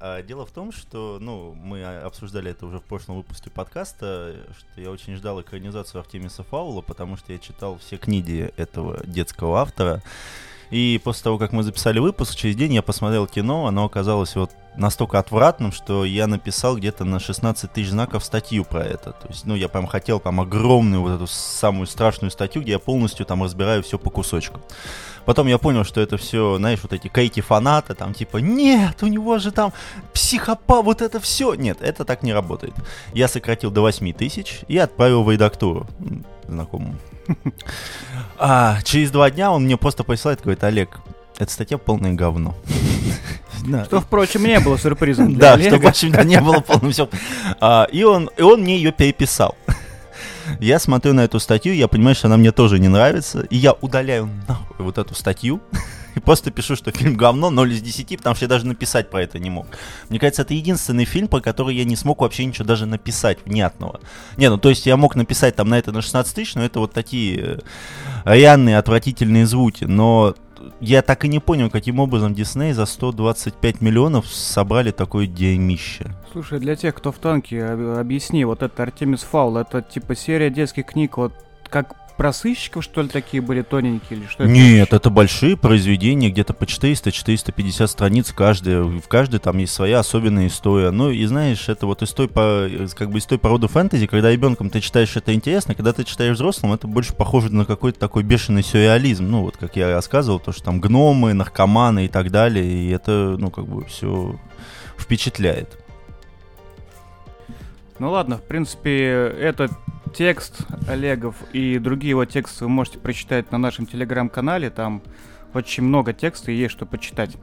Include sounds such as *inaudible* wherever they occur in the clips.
А, дело в том, что, ну, мы обсуждали это уже в прошлом выпуске подкаста, что я очень ждал экранизацию Артемиса Фаула, потому что я читал все книги этого детского автора. И после того, как мы записали выпуск, через день я посмотрел кино, оно оказалось вот настолько отвратным, что я написал где-то на 16 тысяч знаков статью про это. То есть, ну, я прям хотел там огромную вот эту самую страшную статью, где я полностью там разбираю все по кусочкам. Потом я понял, что это все, знаешь, вот эти кейки-фанаты, там типа, нет, у него же там психопат, вот это все. Нет, это так не работает. Я сократил до 8 тысяч и отправил в редактуру знакомому. *laughs* А через два дня он мне просто присылает, говорит, Олег, эта статья полное говно. Что, впрочем, не было сюрпризом *laughs* Да, что, впрочем, не было полным все. *laughs* А, и он, и он мне ее переписал. Я смотрю на эту статью, я понимаю, что она мне тоже не нравится, и я удаляю нахуй вот эту статью, *laughs* и просто пишу, что фильм говно 0 из 10, потому что я даже написать про это не мог. Мне кажется, это единственный фильм, про который я не смог вообще ничего даже написать внятного. Не, ну то есть я мог написать там на это на 16 тысяч, но это вот такие э, реальные отвратительные звуки, но я так и не понял, каким образом Дисней за 125 миллионов собрали такое дерьмище. Слушай, для тех, кто в танке, объясни, вот это Артемис Фаул, это типа серия детских книг, вот как про сыщиков, что ли, такие были тоненькие или что это? Нет, это большие произведения, где-то по 400-450 страниц каждая. В каждой там есть своя особенная история. Ну и знаешь, это вот из той, как бы из той породы фэнтези, когда ребенком ты читаешь это интересно, когда ты читаешь взрослым, это больше похоже на какой-то такой бешеный сюрреализм. Ну вот, как я рассказывал, то, что там гномы, наркоманы и так далее, и это, ну, как бы все впечатляет. Ну ладно, в принципе, этот текст Олегов и другие его тексты вы можете прочитать на нашем телеграм-канале. Там очень много текста и есть что почитать.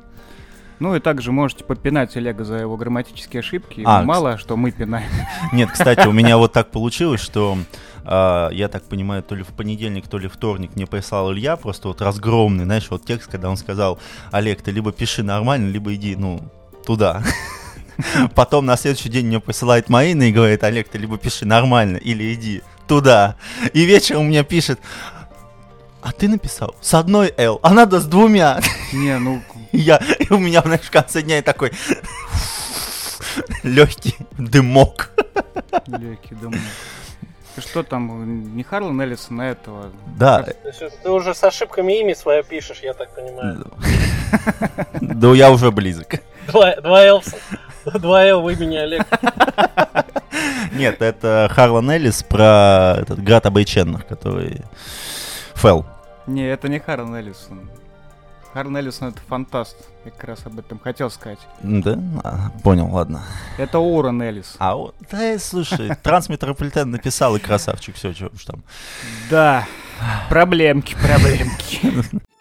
Ну и также можете попинать Олега за его грамматические ошибки. А, Мало, что мы пинаем. *laughs* Нет, кстати, у меня *laughs* вот так получилось, что э, я так понимаю, то ли в понедельник, то ли вторник мне прислал Илья просто вот разгромный, знаешь, вот текст, когда он сказал, Олег, ты либо пиши нормально, либо иди, ну, туда. *laughs* *laughs* Потом на следующий день мне присылает Маина и говорит, Олег, ты либо пиши нормально, или иди туда. И вечером мне пишет, а ты написал с одной L, а надо с двумя. Не, ну... *laughs* Я, и у меня, знаешь, в конце дня такой легкий дымок. Легкий дымок. Что там, не Харлан Эллисон, на этого? Да. Ты уже с ошибками имя свое пишешь, я так понимаю. Да *laughs* я уже близок. Два, два Элса. Два Л в имени Олег. *laughs* Нет, это Харлан Эллис про этот град обреченных, который Фэл. Не, это не Харлан Эллисон. Харлан Эллисон это фантаст. Я как раз об этом хотел сказать. Да? А, понял, ладно. Это Уоррен Эллис. А, да, слушай, Трансметрополитен написал и красавчик, все, что уж там. Да, проблемки, проблемки. *laughs*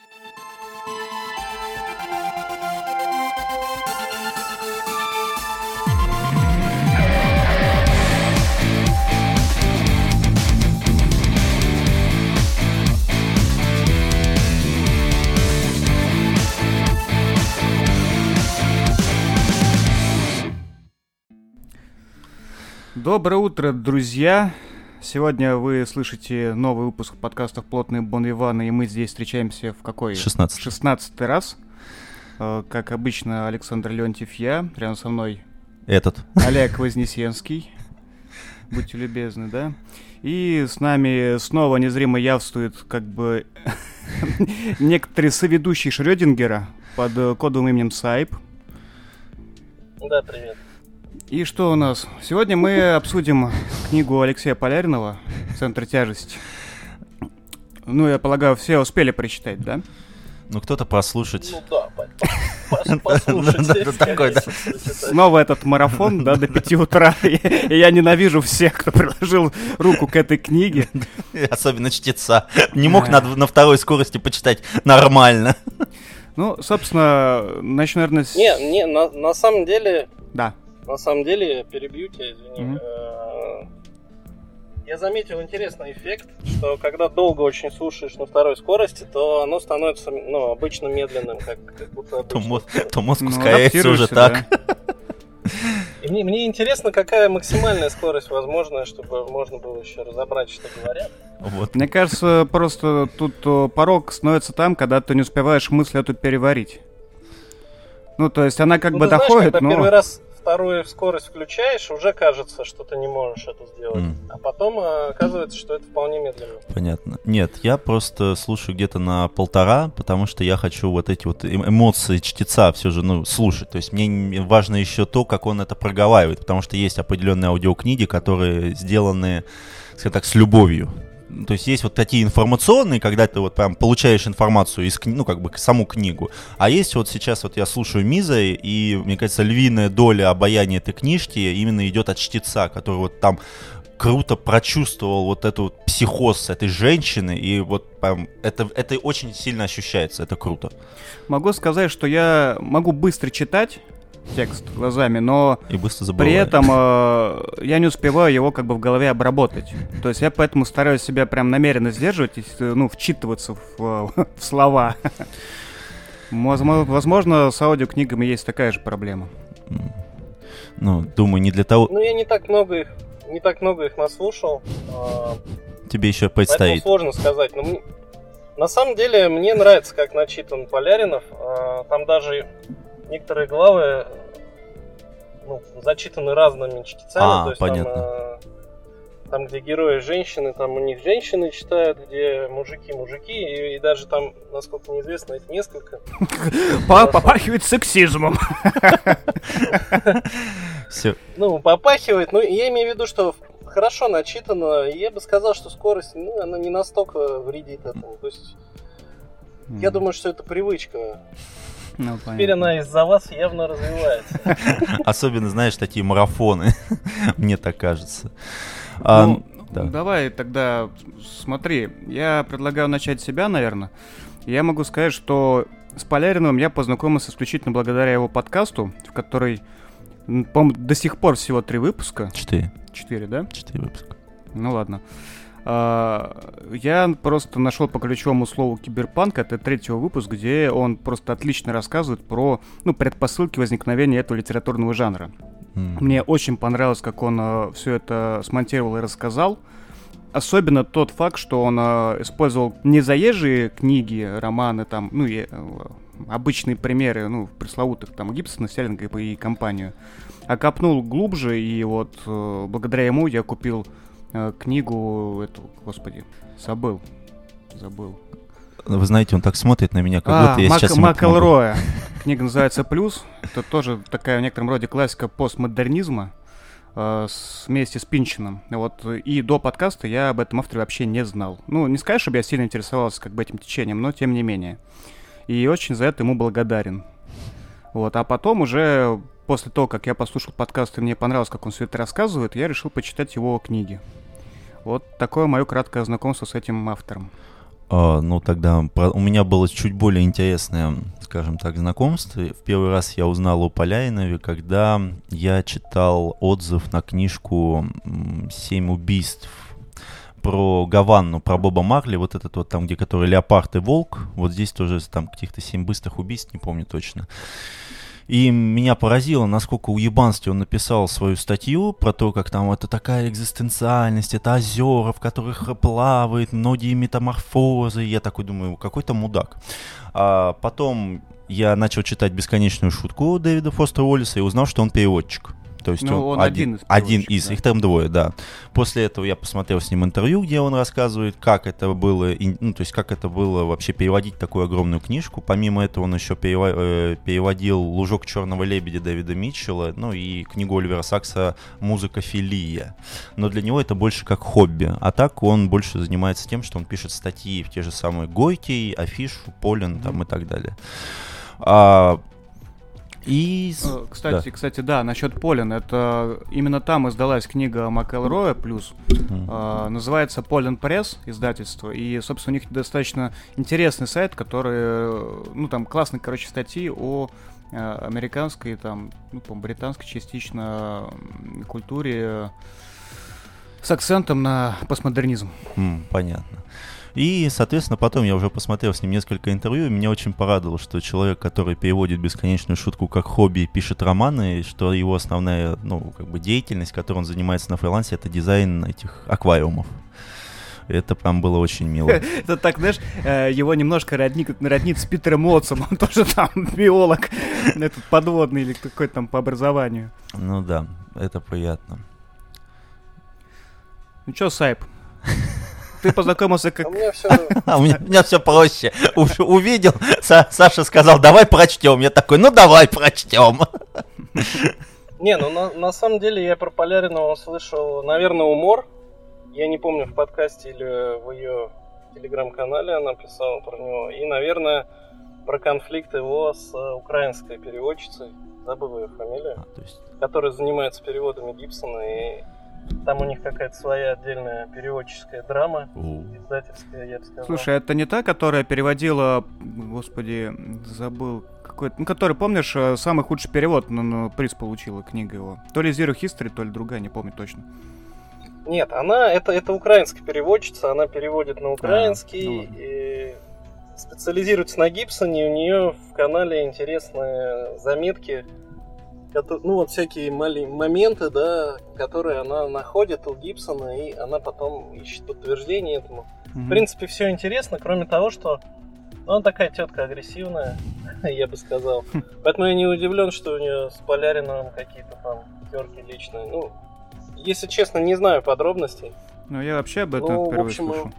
Доброе утро, друзья! Сегодня вы слышите новый выпуск подкастов «Плотные Бон Ивана», и мы здесь встречаемся в какой? 16. 16 раз. Э, как обычно, Александр Леонтьев я, рядом со мной этот. Олег Вознесенский. Будьте любезны, да? И с нами снова незримо явствует как бы *laughs* некоторый соведущий Шрёдингера под кодовым именем Сайп. Да, привет. И что у нас? Сегодня мы *laughs* обсудим книгу Алексея Поляринова «Центр тяжести». Ну, я полагаю, все успели прочитать, да? Ну, кто-то послушать. Ну да, *laughs* послушать. Такой, да. Снова этот марафон, да, до 5 утра. *laughs* И я ненавижу всех, кто приложил руку к этой книге. Особенно чтеца. Не мог на второй скорости почитать нормально. Ну, собственно, начну, наверное, с... Не, не, на самом деле... Да. На самом деле, перебью тебя, извини. Mm-hmm. Я заметил интересный эффект, что когда долго очень слушаешь на второй скорости, то оно становится ну, обычно медленным, как, как будто обычно. То, мозг, то мозг ну, ускоряется уже так. И мне, мне интересно, какая максимальная скорость возможная, чтобы можно было еще разобрать, что говорят. Вот. Мне кажется, просто тут порог становится там, когда ты не успеваешь мысль эту переварить. Ну, то есть она как Ну, бы ты знаешь, доходит, когда но... первый раз вторую скорость включаешь, уже кажется, что ты не можешь это сделать. М. А потом э, оказывается, что это вполне медленно. Понятно. Нет, я просто слушаю где-то на полтора, потому что я хочу вот эти вот эм- эмоции чтеца все же, ну, слушать. То есть мне важно еще то, как он это проговаривает, потому что есть определенные аудиокниги, которые сделаны, скажем так, с любовью. То есть есть вот такие информационные, когда ты вот прям получаешь информацию из, ну, как бы саму книгу. А есть вот сейчас вот я слушаю Миза, и, мне кажется, львиная доля обаяния этой книжки именно идет от чтеца, который вот там круто прочувствовал вот эту вот психоз этой женщины, и вот прям это, это очень сильно ощущается, это круто. Могу сказать, что я могу быстро читать текст глазами, но И быстро забываю. при этом э, я не успеваю его как бы в голове обработать. То есть я поэтому стараюсь себя прям намеренно сдерживать, и, э, ну, вчитываться в, э, *laughs* в слова. Возможно, с аудиокнигами есть такая же проблема. Ну, думаю, не для того... Ну, я не так много их, не так много их наслушал. а, Тебе еще Поэтому предстоит. сложно сказать. Но мне- на самом деле мне нравится, как начитан Поляринов. А, Там даже некоторые главы ну, зачитаны разными чтецами. А, то есть понятно. Там, а, там, где герои женщины, там у них женщины читают, где мужики мужики, и, и даже там, насколько мне известно, их несколько. *laughs* По- Попахивает сексизмом. *laughs* Все. Ну, попахивает. Ну, я имею в виду, что хорошо начитано. Я бы сказал, что скорость, ну, она не настолько вредит этому. То есть, я думаю, что это привычка. *laughs* Ну, Теперь она из-за вас явно развивается. *laughs* Особенно, знаешь, такие марафоны. *laughs* Мне так кажется. А, Ну, да. Давай тогда смотри, я предлагаю начать с себя, наверное. Я могу сказать, что с Поляриновым я познакомился исключительно благодаря его подкасту, в который, по-моему, до сих пор всего три выпуска. Четыре. Четыре, да? Четыре выпуска. Ну ладно. А, Я просто нашел по ключевому слову киберпанк, это третий выпуск, где он просто отлично рассказывает про ну, предпосылки возникновения этого литературного жанра. М. Мне очень понравилось, как он все это смонтировал и рассказал. Особенно тот факт, что он э, использовал не заезжие книги, романы, там, ну, и, э, обычные примеры, ну, пресловутых, там, Гибсона, Селлинга и компанию, а копнул глубже, и вот э, благодаря ему я купил э, книгу эту, господи, забыл, забыл. Вы знаете, он так смотрит на меня, как А, будто я Мак- сейчас. Макэлроя. Книга называется «Плюс». Это тоже такая в некотором роде классика постмодернизма э, вместе с Пинчином. Вот, и до подкаста я об этом авторе вообще не знал. Ну, не сказать, чтобы я сильно интересовался как бы этим течением, но тем не менее. И очень за это ему благодарен. Вот, а потом уже после того, как я послушал подкаст и мне понравилось, как он все это рассказывает, я решил почитать его книги. Вот такое мое краткое знакомство с этим автором. А, ну, тогда у меня было чуть более интересное, скажем так, знакомство. В первый раз я узнал о Поляинове, когда я читал отзыв на книжку «Семь убийств» про Гаванну, про Боба Марли, вот этот вот там, где который леопард и волк. Вот здесь тоже там каких-то семь быстрых убийств, не помню точно. И меня поразило, насколько уебанстве он написал свою статью про то, как там это такая экзистенциальность, это озера, в которых плавает многие метаморфозы. Я такой думаю, какой-то мудак. А потом я начал читать «Бесконечную шутку» Дэвида Фостера Уоллиса и узнал, что он переводчик. То есть Ну, он один из один из, да. их там двое, да. После этого я посмотрел с ним интервью, где он рассказывает, как это было, ну, то есть как это было вообще переводить такую огромную книжку. Помимо этого он еще э, переводил «Лужок черного лебедя» Дэвида Митчелла, ну и книгу Оливера Сакса «Музыка филия». Но для него это больше как хобби. А так он больше занимается тем, что он пишет статьи в те же самые Гойки, Афишу, Полин там и так далее. А, и... Э, Кстати, кстати, да, насчет Полин, это именно там издалась книга Макэлроя плюс. М. э, называется Полин Пресс издательство. И, собственно, у них достаточно интересный сайт, который, э, ну, там классные, короче, статьи о э, американской, там, ну, по британской частично культуре э, с акцентом на постмодернизм. М, понятно. И, соответственно, потом я уже посмотрел с ним несколько интервью, и меня очень порадовало, что человек, который переводит бесконечную шутку как хобби и пишет романы, и что его основная, ну, как бы деятельность, которой он занимается на фрилансе, это дизайн этих аквариумов. Это прям было очень мило. *laughs* Это так, знаешь, э, его немножко роднит, роднит с Питером Мотсом. Он *laughs* тоже там биолог, этот подводный или какой-то там по образованию. Ну да, это приятно. Ну чё, Сайп? *laughs* Ты познакомился как... А у меня все... А у меня, все проще. Увидел, Са- Саша сказал, давай прочтем. Я такой, ну давай прочтем. *laughs* Не, ну на, на самом деле я про Поляринова услышал, наверное, умор. Я не помню, в подкасте или в ее телеграм-канале она писала про него. И, наверное, про конфликт его с э, украинской переводчицей, забыл ее фамилию, А, есть, которая занимается переводами Гибсона. И там у них какая-то своя отдельная переводческая драма, у, издательская, я бы сказал. Слушай, это не та, которая переводила, господи, забыл, какой-то, ну, который, помнишь, э, самый худший перевод, ну, ну, приз получила книга его. То ли Zero History, то ли другая, не помню точно. Нет, она это, это украинская переводчица, она переводит на украинский ну ладно. и специализируется на Гибсоне. У нее в канале интересные заметки, ну вот всякие мали- моменты, да, которые она находит у Гибсона, и она потом ищет подтверждение этому. В принципе, все интересно, кроме того, что ну, она такая тетка агрессивная, *laughs* я бы сказал. Поэтому я не удивлен, что у нее с Поляриновым какие-то там терки личные. Ну, если честно, не знаю подробностей. Ну, я вообще об этом Ну, в впервые общем, слышу.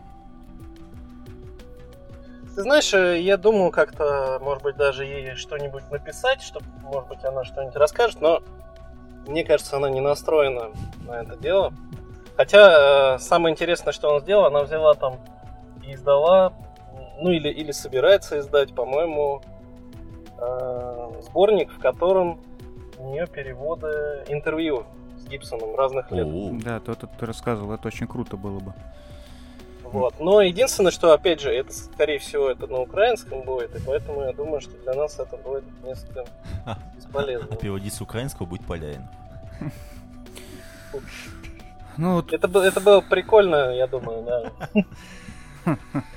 Ты знаешь, э, я думал как-то, может быть, даже ей что-нибудь написать, чтобы, может быть, она что-нибудь расскажет, но мне кажется, она не настроена на это дело. Хотя э, самое интересное, что она сделала, она взяла там и издала, ну или, или собирается издать, по-моему, э, сборник, в котором у нее переводы интервью с Гибсоном разных лет. Да, то, то ты рассказывал, это очень круто было бы. Вот. Но единственное, что, опять же, это, скорее всего, это на украинском будет, и поэтому я думаю, что для нас это будет несколько бесполезно. а переводить с украинского будет Полярин. Ну, вот, Это, это было прикольно, я думаю, да. *laughs*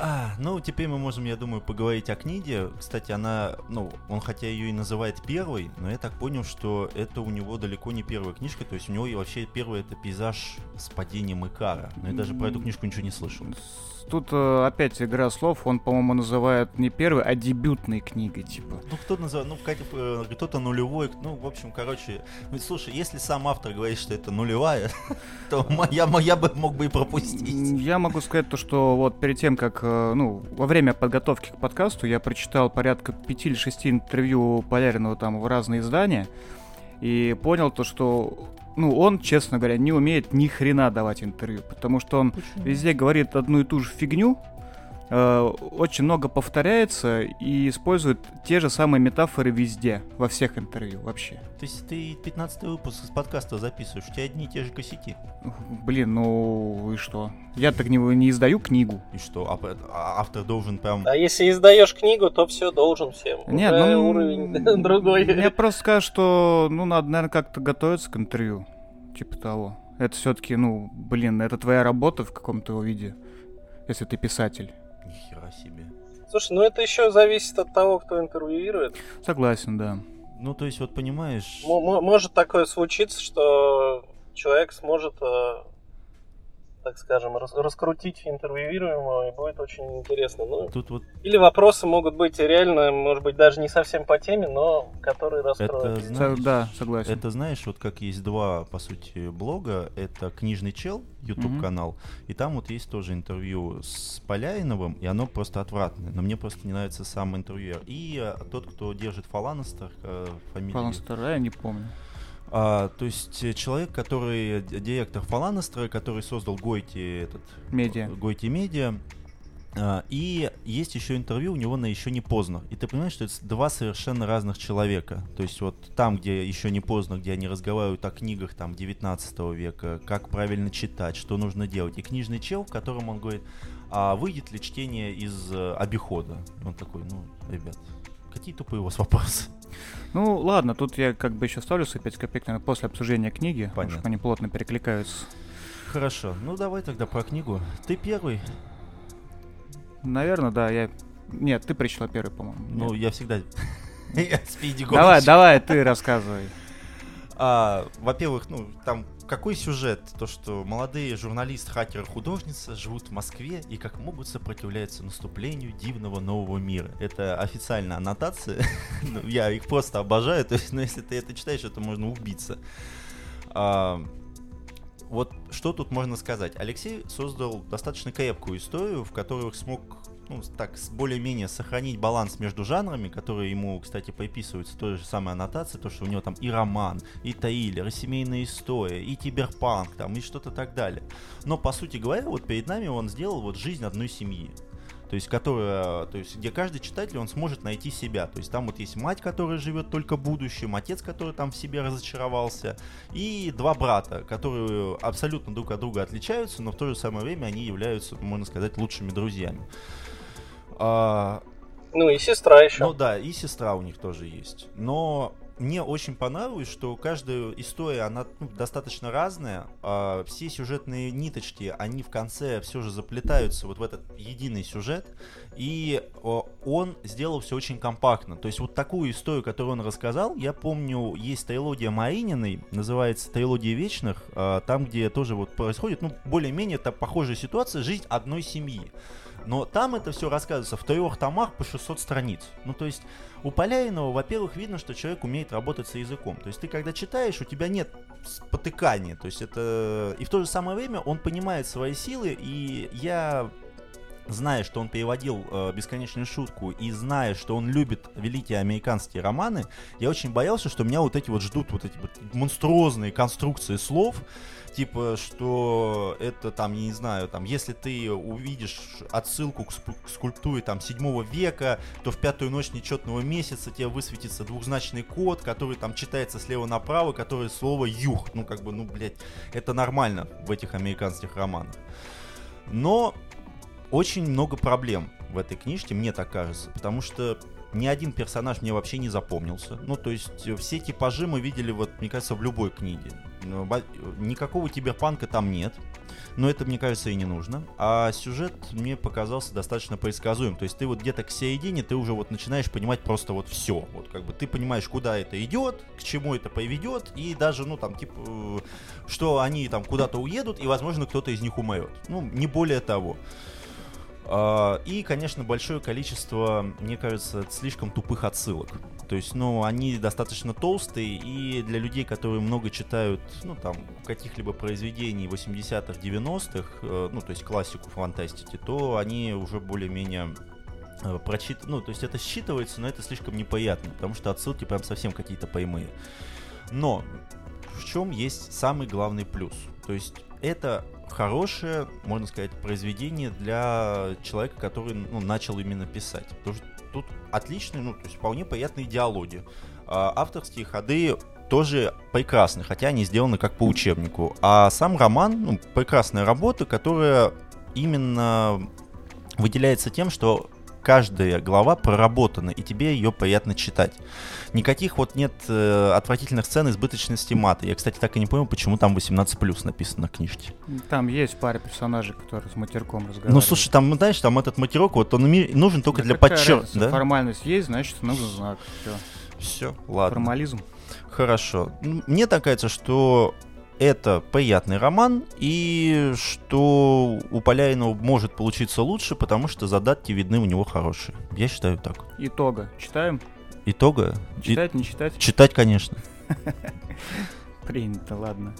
А, ну, теперь мы можем, я думаю, поговорить о книге. Кстати, она, ну, он хотя ее и называет первой, но я так понял, что это у него далеко не первая книжка. То есть у него и вообще первый это пейзаж с падением Икара. Но я даже про эту книжку ничего не слышал. Тут э, опять игра слов, он, по-моему, называет не первой, а дебютной книгой, типа. Ну, кто называет, ну, Катя, э, кто-то нулевой, ну, в общем, короче, ну, слушай, если сам автор говорит, что это нулевая, *laughs* то я, я бы мог бы и пропустить. Я могу сказать то, что вот перед тем, как, э, ну, во время подготовки к подкасту я прочитал порядка пяти или шести интервью Поляринова там в разные издания и понял то, что, ну, он, честно говоря, не умеет ни хрена давать интервью, потому что он везде говорит одну и ту же фигню, очень много повторяется и использует те же самые метафоры везде, во всех интервью вообще. То есть ты 15 выпуск из подкаста записываешь, у тебя одни и те же косяки. Блин, ну и что? Я так не, не издаю книгу. И что, а, а автор должен прям... А если издаешь книгу, то все должен всем. Нет, Уже ну, уровень *laughs* другой. Мне просто скажут, что, ну, надо, наверное, как-то готовиться к интервью. Типа того. Это все-таки, ну, блин, это твоя работа в каком-то его виде, если ты писатель. Слушай, ну это еще зависит от того, кто интервьюирует. Согласен, да. Ну, то есть, вот понимаешь... М- м- может такое случиться, что человек сможет, э, так скажем, рас- раскрутить интервьюируемого, и будет очень интересно. Ну, Тут вот или вопросы могут быть реально, может быть, даже не совсем по теме, но которые это, раскроют. Со- знаешь, да, согласен. это знаешь, вот как есть два, по сути, блога. Это «Книжный чел», YouTube-канал, и там вот есть тоже интервью с Поляиновым, и оно просто отвратное. Но мне просто не нравится сам интервьюер. И э, тот, кто держит Фаланестер, э, фамилия... Фаланстер, я не помню. А, то есть э, человек, который директор Фаланестера, который создал Гойти этот Медиа. Гойти Медиа. А, И есть еще интервью у него на еще не поздно. И ты понимаешь, что это два совершенно разных человека. То есть вот там, где еще не поздно, где они разговаривают о книгах там 19 века, как правильно читать, что нужно делать. И книжный чел, в котором он говорит, а выйдет ли чтение из э, обихода? Он такой, ну, ребят, какие тупые у вас вопросы? Ну, ладно, тут я как бы еще ставлю свои 5 копеек, наверное, после обсуждения книги, потому Понятно. что они плотно перекликаются. Хорошо, ну давай тогда про книгу. Ты первый. Наверное, да, я... Нет, ты прочла первый, по-моему. Ну, Нет. я всегда... *laughs* Я Давай, давай, ты рассказывай. А, во-первых, ну, там какой сюжет? То, что молодые журналист, хакер, художница живут в Москве и как могут сопротивляться наступлению дивного нового мира. Это официальная аннотация. *laughs* Ну, я их просто обожаю. То есть, ну, если ты это читаешь, это можно убиться. А, вот что тут можно сказать? Алексей создал достаточно крепкую историю, в которой смог ну, так, более-менее сохранить баланс между жанрами, которые ему, кстати, приписываются той же самой аннотации, то, что у него там и роман, и триллер, и семейная история, и киберпанк, там, и что-то так далее. Но, по сути говоря, вот перед нами он сделал вот жизнь одной семьи то есть, которая, то есть, где каждый читатель, он сможет найти себя. То есть, там вот есть мать, которая живет только будущим, отец, который там в себе разочаровался, и два брата, которые абсолютно друг от друга отличаются, но в то же самое время они являются, можно сказать, лучшими друзьями. А, ну и сестра еще. Ну да, и сестра у них тоже есть. Но мне очень понравилось, что каждая история, она ну, достаточно разная. А все сюжетные ниточки, они в конце все же заплетаются вот в этот единый сюжет. И он сделал все очень компактно. То есть вот такую историю, которую он рассказал, я помню, есть трилогия Марининой, называется «Трилогия вечных», а, там, где тоже вот происходит, ну, более-менее это похожая ситуация, жизнь одной семьи. Но там это все рассказывается в трех томах по 600 страниц. Ну, то есть у Поляйного, во-первых, видно, что человек умеет работать с языком. То есть ты когда читаешь, у тебя нет спотыкания. То есть это... И в то же самое время он понимает свои силы, и я зная, что он переводил э, «Бесконечную шутку» и зная, что он любит великие американские романы, я очень боялся, что меня вот эти вот ждут вот эти вот монструозные конструкции слов, типа, что это там, я не знаю, там, если ты увидишь отсылку к, к скульптуре там 7 века, то в пятую ночь нечетного месяца тебе высветится двухзначный код, который там читается слева направо, который слово юх. Ну, как бы, ну, блядь, это нормально в этих американских романах. Но очень много проблем в этой книжке, мне так кажется, потому что ни один персонаж мне вообще не запомнился. Ну, то есть э, все типажи мы видели, вот, мне кажется, в любой книге. Ну, никакого киберпанка там нет. Но это, мне кажется, и не нужно. А сюжет мне показался достаточно предсказуем. То есть ты вот где-то к середине, ты уже вот начинаешь понимать просто вот все. Вот как бы ты понимаешь, куда это идет, к чему это поведет, и даже, ну, там, типа, э, что они там куда-то уедут, и, возможно, кто-то из них умрет. Ну, не более того. А, и, конечно, большое количество, мне кажется, слишком тупых отсылок. То есть, ну, они достаточно толстые, и для людей, которые много читают, ну, там, каких-либо произведений 80-х, 90-х, э, ну, то есть классику фантастики, то они уже более-менее э, прочит... Ну, то есть это считывается, но это слишком неприятно, потому что отсылки прям совсем какие-то поймые. Но в чем есть самый главный плюс? То есть это хорошее, можно сказать, произведение для человека, который ну, начал именно писать. Потому что тут отличные, ну, то есть вполне приятные диалоги. А, авторские ходы тоже прекрасны, хотя они сделаны как по учебнику. А сам роман, ну, прекрасная работа, которая именно выделяется тем, что каждая глава проработана, и тебе ее приятно читать. Никаких вот нет э, отвратительных сцен избыточности мата. Я, кстати, так и не понял, почему там 18+, написано на книжке. Там есть пара персонажей, которые с матерком разговаривают. Ну, слушай, там, знаешь, там этот матерок, вот он нужен только да для подчеркивания. Да? Формальность есть, значит, нужен знак. Все. Все, ладно. Формализм. Хорошо. Мне так кажется, что это приятный роман, и что у Поляринова может получиться лучше, потому что задатки видны у него хорошие. Я считаю так. Итога. Читаем? Итога? Читать, И... не читать? Читать, конечно. *laughs* Принято, ладно.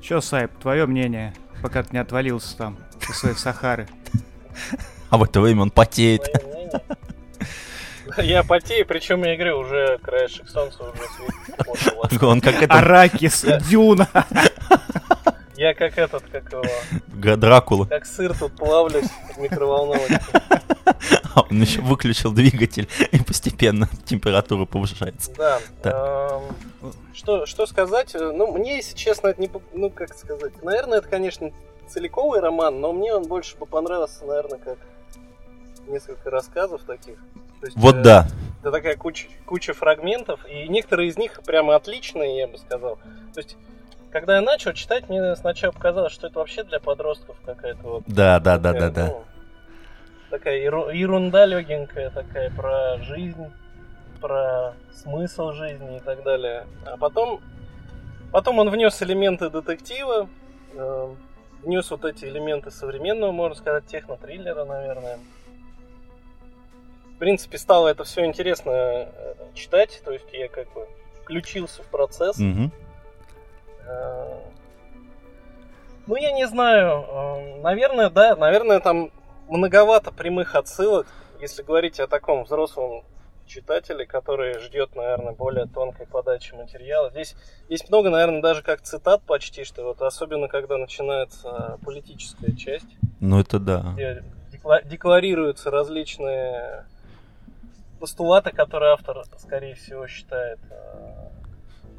Че, Сайп, твое мнение, пока ты не отвалился там со своей Сахары? *laughs* А в это время он потеет. *laughs* Я потею, причем я говорю, уже краешек солнца уже светит. Он как это... Аракис, Дюна. *laughs* Я как этот, как его... Дракула. Как сыр тут плавлюсь в микроволновке. *laughs* А он еще выключил двигатель, и постепенно температура повышается. Да. Эм, что, что сказать? Ну, мне, если честно, это не... Ну, как сказать? Наверное, это, конечно, целиковый роман, но мне он больше понравился, наверное, как несколько рассказов таких. Есть, вот э, да. Это такая куча, куча фрагментов, и некоторые из них прямо отличные, я бы сказал. То есть, когда я начал читать, мне сначала показалось, что это вообще для подростков какая-то вот. Да, да, такая, да, да, ну, Такая ерунда легенькая такая про жизнь, про смысл жизни и так далее. А потом Потом он внес элементы детектива, э, внес вот эти элементы современного, можно сказать, техно-триллера, наверное. В принципе, стало это все интересно э, читать, то есть я как бы включился в процесс. Э, Ну, я не знаю. э, Наверное, да, наверное, там многовато прямых отсылок, если говорить о таком взрослом читателе, который ждет, наверное, более тонкой подачи материала. Здесь есть много, наверное, даже как цитат почти, что вот особенно когда начинается политическая часть, Ну это да. где декла- декларируются различные постулаты, которые автор, скорее всего, считает э,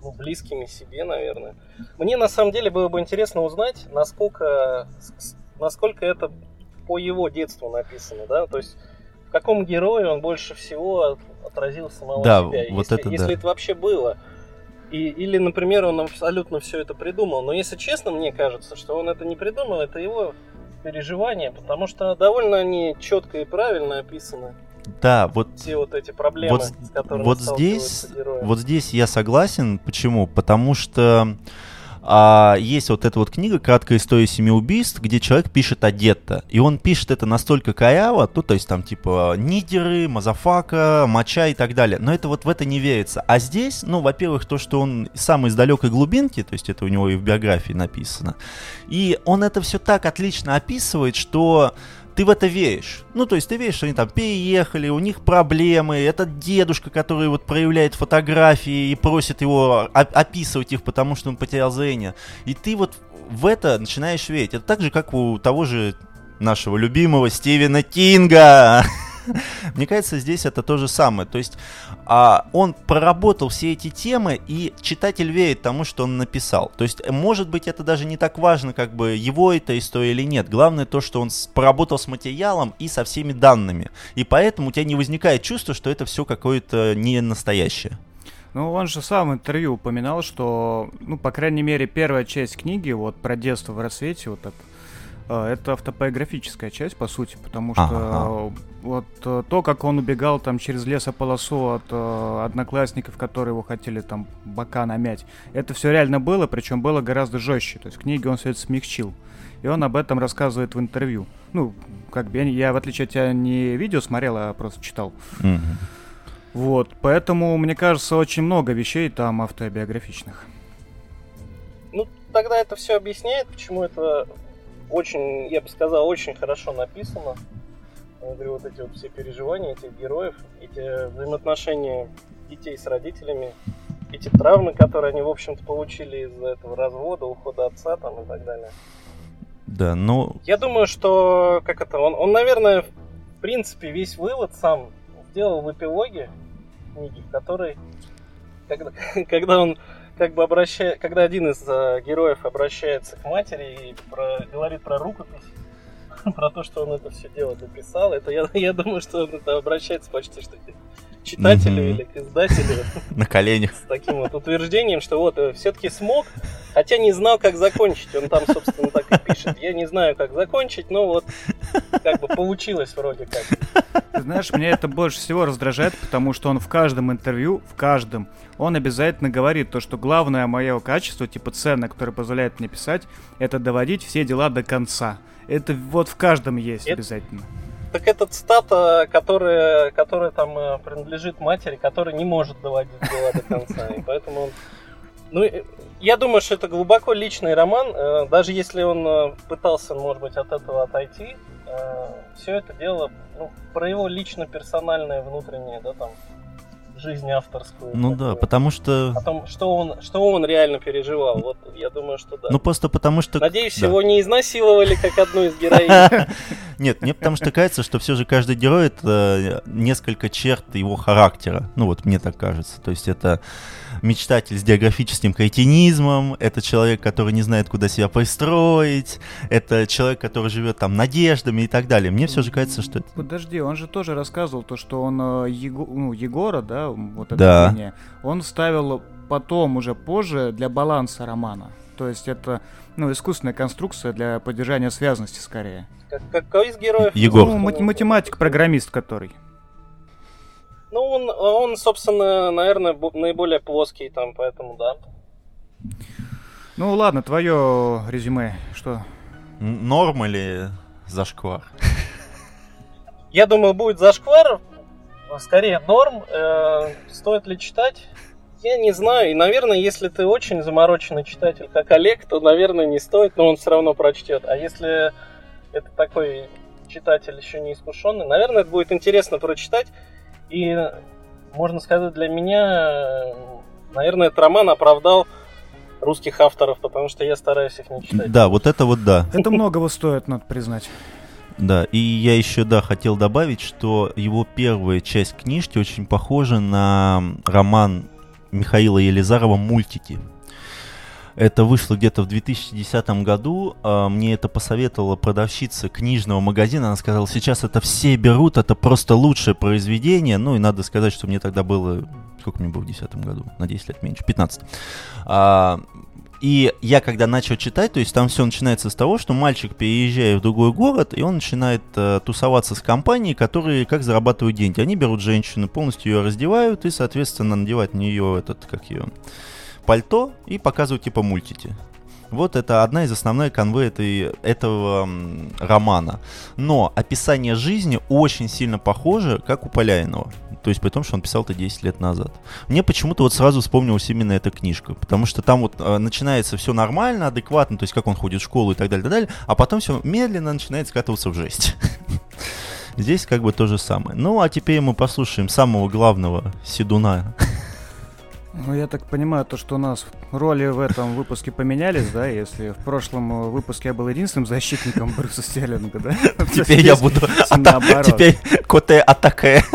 ну, близкими себе, наверное. Мне на самом деле было бы интересно узнать, насколько, насколько это по его детству написано, да, то есть в каком герое он больше всего от- отразил самого Да, себя, вот если, это если да. это вообще было. И, или, например, он абсолютно все это придумал. Но если честно, мне кажется, что он это не придумал, это его переживания, потому что довольно они четко и правильно описаны. Да, вот Все вот эти проблемы, Вот с которыми вот здесь, вот здесь я согласен. Почему? Потому что а, есть вот эта вот книга «Краткая история семи убийств», где человек пишет о гетто. И он пишет это настолько коряво, ну, то есть там типа ниггеры, motherfucker, моча и так далее. Но это вот в это не верится. А здесь, ну, во-первых, то, что он сам из далекой глубинки, то есть это у него и в биографии написано. И он это все так отлично описывает, что ты в это веришь. Ну, то есть ты веришь, что они там переехали, у них проблемы, этот дедушка, который вот проявляет фотографии и просит его описывать их, потому что он потерял зрение. И ты вот в это начинаешь верить. Это так же, как у того же нашего любимого Стивена Кинга. *laughs* Мне кажется, здесь это то же самое. То есть а, он проработал все эти темы, и читатель верит тому, что он написал. То есть, может быть, это даже не так важно, как бы его эта история или нет. Главное то, что он поработал с материалом и со всеми данными. И поэтому у тебя не возникает чувство, что это все какое-то не настоящее. Ну, он же сам в интервью упоминал, что, ну, по крайней мере, первая часть книги, вот, про детство в рассвете, вот это, э, это автобиографическая часть, по сути, потому что Ага. Вот э, то, как он убегал там через лесополосу от э, одноклассников, которые его хотели там бока намять, это все реально было, причем было гораздо жестче, то есть в книге он все это смягчил. И он об этом рассказывает в интервью. Ну, как бы я, я, в отличие от тебя, не видео смотрел, а просто читал. Мгм. Вот, поэтому, мне кажется, очень много вещей там автобиографичных. Ну, тогда это все объясняет, почему это очень, я бы сказал, очень хорошо написано. Я говорю, вот эти вот все переживания этих героев, эти взаимоотношения детей с родителями, эти травмы, которые они, в общем-то, получили из-за этого развода, ухода отца там и так далее. Да, ну, Я думаю, что, как это, он, он, наверное, в принципе, весь вывод сам сделал в эпилоге книги, в которой, когда, *laughs* когда он как бы обращает, когда один из э, героев обращается к матери и про- говорит про рукопись, *laughs* про то, что он это все дело дописал, это я, я думаю, что он это обращается почти что к читателю Мгм. или к издателю *laughs* на коленях. с таким вот утверждением, что вот все-таки смог, хотя не знал, как закончить. Он там, собственно, так и пишет. Я не знаю, как закончить, но вот как бы получилось вроде как. Ты знаешь, меня это больше всего раздражает, потому что он в каждом интервью, в каждом, он обязательно говорит то, что главное мое качество, типа ценное, которое позволяет мне писать, это доводить все дела до конца. Это вот в каждом есть Это- обязательно. Так это цитата, которая, которая там э, принадлежит матери, которая не может доводить дела до конца. И поэтому. Ну, я думаю, что это глубоко личный роман. э, Даже если он э, пытался, может быть, от этого отойти, все это дело ну, про его лично-персональное внутреннее, да, там, жизнь авторскую. Ну да, такую. потому что... О том, что он, что он реально переживал. Вот я думаю, что да. Ну просто потому что... Надеюсь, да. его не изнасиловали, как одну из героинь. *laughs* Нет, мне потому что кажется, что все же каждый герой это э, несколько черт его характера. Ну вот мне так кажется. То есть это мечтатель с географическим кретинизмом, это человек, который не знает, куда себя пристроить, это человек, который живет там надеждами и так далее. Мне все же кажется, что это... Подожди, он же тоже рассказывал то, что он э, Его- ну, Егора, да, вот это Да. мнение, он ставил потом, уже позже, для баланса романа. То есть это, ну, искусственная конструкция для поддержания связности скорее. Как- Какой из героев? Егор. Ну, мат- математик-программист который. Ну, он, он, собственно, наверное, бо- наиболее плоский там, поэтому да. Ну ладно, твое резюме, что? Норм или зашквар? Я думаю, будет зашквар, скорее норм. Э, стоит ли читать? Я не знаю. И, наверное, если ты очень замороченный читатель, как Олег, то, наверное, не стоит, но он все равно прочтет. А если это такой читатель еще не искушенный, наверное, это будет интересно прочитать. И, можно сказать, для меня, наверное, этот роман оправдал русских авторов, потому что я стараюсь их не читать. Да, вот это вот да. Это многого стоит, надо признать. Да, и я еще, да, хотел добавить, что его первая часть книжки очень похожа на роман Михаила Елизарова «Мультики». Это вышло где-то в 2010 году. А, мне это посоветовала продавщица книжного магазина. Она сказала, сейчас это все берут, это просто лучшее произведение. Ну и надо сказать, что мне тогда было... Сколько мне было в 2010 году? На 10 лет меньше. 15. А, и я когда начал читать, то есть там все начинается с того, что мальчик переезжает в другой город, и он начинает э, тусоваться с компанией, которые как зарабатывают деньги. Они берут женщину, полностью ее раздевают и, соответственно, надевают на нее этот, как ее, пальто и показывают типа мультики. Вот это одна из основных конвы этой, этого романа. Но описание жизни очень сильно похоже, как у Поляйнова. То есть при том, что он писал это 10 лет назад. Мне почему-то вот сразу вспомнилась именно эта книжка. Потому что там вот э, начинается все нормально, адекватно, то есть как он ходит в школу и так далее, так далее. А потом все медленно начинает скатываться в жесть. *laughs* Здесь как бы то же самое. Ну, а теперь мы послушаем самого главного седуна *laughs* ну, я так понимаю, то, что у нас роли в этом выпуске поменялись, да? Если в прошлом выпуске я был единственным защитником Брюса Стерлинга, да? *laughs* Теперь я буду... Теперь Коте Атаке. *laughs*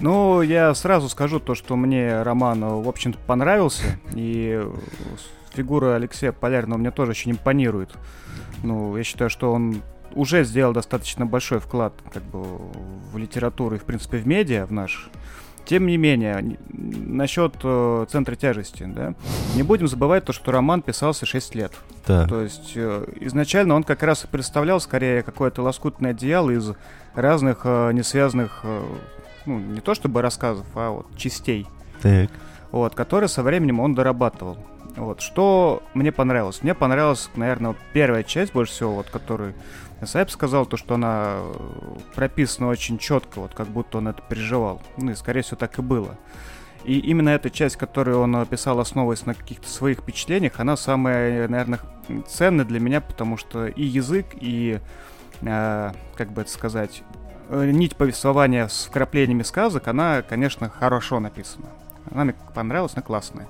Ну, я сразу скажу то, что мне роман, в общем-то, понравился. И фигура Алексея Полярного мне тоже очень импонирует. Ну, я считаю, что он уже сделал достаточно большой вклад как бы в литературу и, в принципе, в медиа, в наш тем не менее, насчет э, центра тяжести, да, не будем забывать то, что роман писался 6 лет. Да. То есть э, изначально он как раз и представлял скорее какое-то лоскутное одеяло из разных э, несвязанных, э, ну, не то чтобы рассказов, а вот частей. Так. Вот, которые со временем он дорабатывал. Вот, что мне понравилось? Мне понравилась, наверное, первая часть больше всего, вот, которую Сайп сказал то, что она э, прописана очень четко, вот как будто он это переживал. Ну и, скорее всего, так и было. И именно эта часть, которую он описал, основываясь на каких-то своих впечатлениях, она самая, наверное, ценная для меня, потому что и язык, и, э, как бы это сказать, э, нить повествования с вкраплениями сказок, она, конечно, хорошо написана. Она мне понравилась, она классная.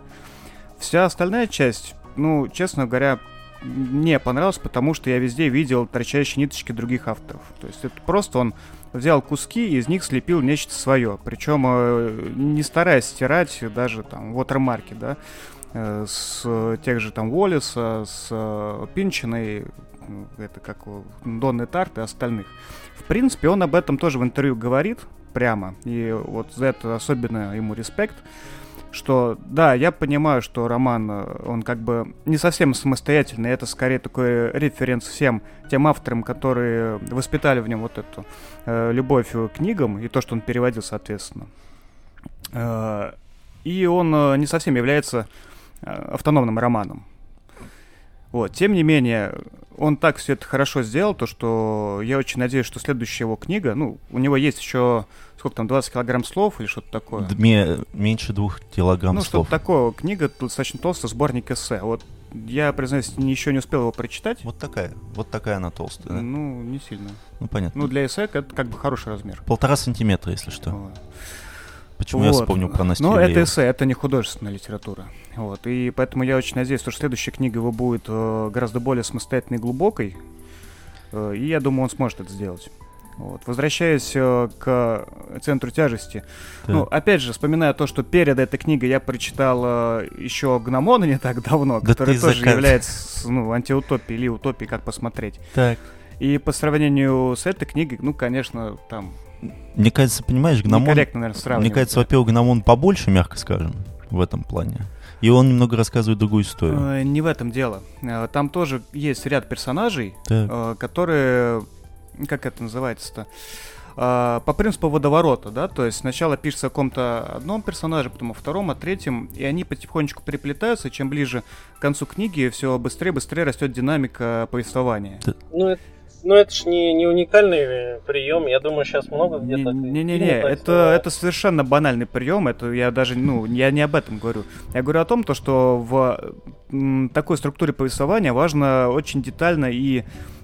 Вся остальная часть, ну, честно говоря, не понравилось, потому что я везде видел торчащие ниточки других авторов. То есть это просто он взял куски и из них слепил нечто свое. Причем э, не стараясь стирать даже там вотермарки, да, э, с тех же там Уоллиса, с э, это как Донны Тарт и остальных. В принципе, он об этом тоже в интервью говорит прямо, и вот за это особенно ему респект что да, я понимаю, что роман, э, он как бы не совсем самостоятельный, это скорее такой референс всем тем авторам, которые воспитали в нем вот эту э, любовь к книгам и то, что он переводил, соответственно. Э, и он э, не совсем является э, автономным романом. Вот. Тем не менее, он так все это хорошо сделал, то что я очень надеюсь, что следующая его книга, ну, у него есть еще, сколько там, 20 килограмм слов или что-то такое? Ме- меньше двух килограмм ну, слов. Ну, что-то такое. Книга достаточно толстая, сборник эссе. Вот я, признаюсь, еще не успел его прочитать. Вот такая, вот такая она толстая. Да? Ну, не сильно. Ну, понятно. Ну, для эссе это как бы хороший размер. Полтора сантиметра, если что. Вот. Почему вот. я вспомнил про Настю Ну, это эссе, это не художественная литература. Вот. И поэтому я очень надеюсь, что следующая книга его будет э, гораздо более самостоятельной и глубокой. Э, и я думаю, он сможет это сделать. Вот. Возвращаясь э, к центру тяжести. Да. Ну, опять же, вспоминая то, что перед этой книгой я прочитал э, еще Гномона не так давно, да который тоже заказ. является ну, антиутопией или утопией, как посмотреть. Так. И по сравнению с этой книгой, ну, конечно, там мне кажется, понимаешь, гномон... Некорректно, наверное, сравнивать. Мне кажется, во-первых, гномон побольше, мягко скажем, в этом плане. И он немного рассказывает другую историю. Э, не в этом дело. Там тоже есть ряд персонажей, так. которые... Как это называется-то? э, по принципу водоворота, да, то есть сначала пишется о каком-то одном персонаже, потом о втором, о третьем, и они потихонечку переплетаются, чем ближе к концу книги, все быстрее быстрее растет динамика повествования. Ну, это ну, это ж не, не уникальный прием. Я думаю, сейчас много где-то. Не-не-не, это, это совершенно банальный прием. Это я даже, ну, я не об этом говорю. Я говорю о том, то, что в такой структуре повествования важно очень детально и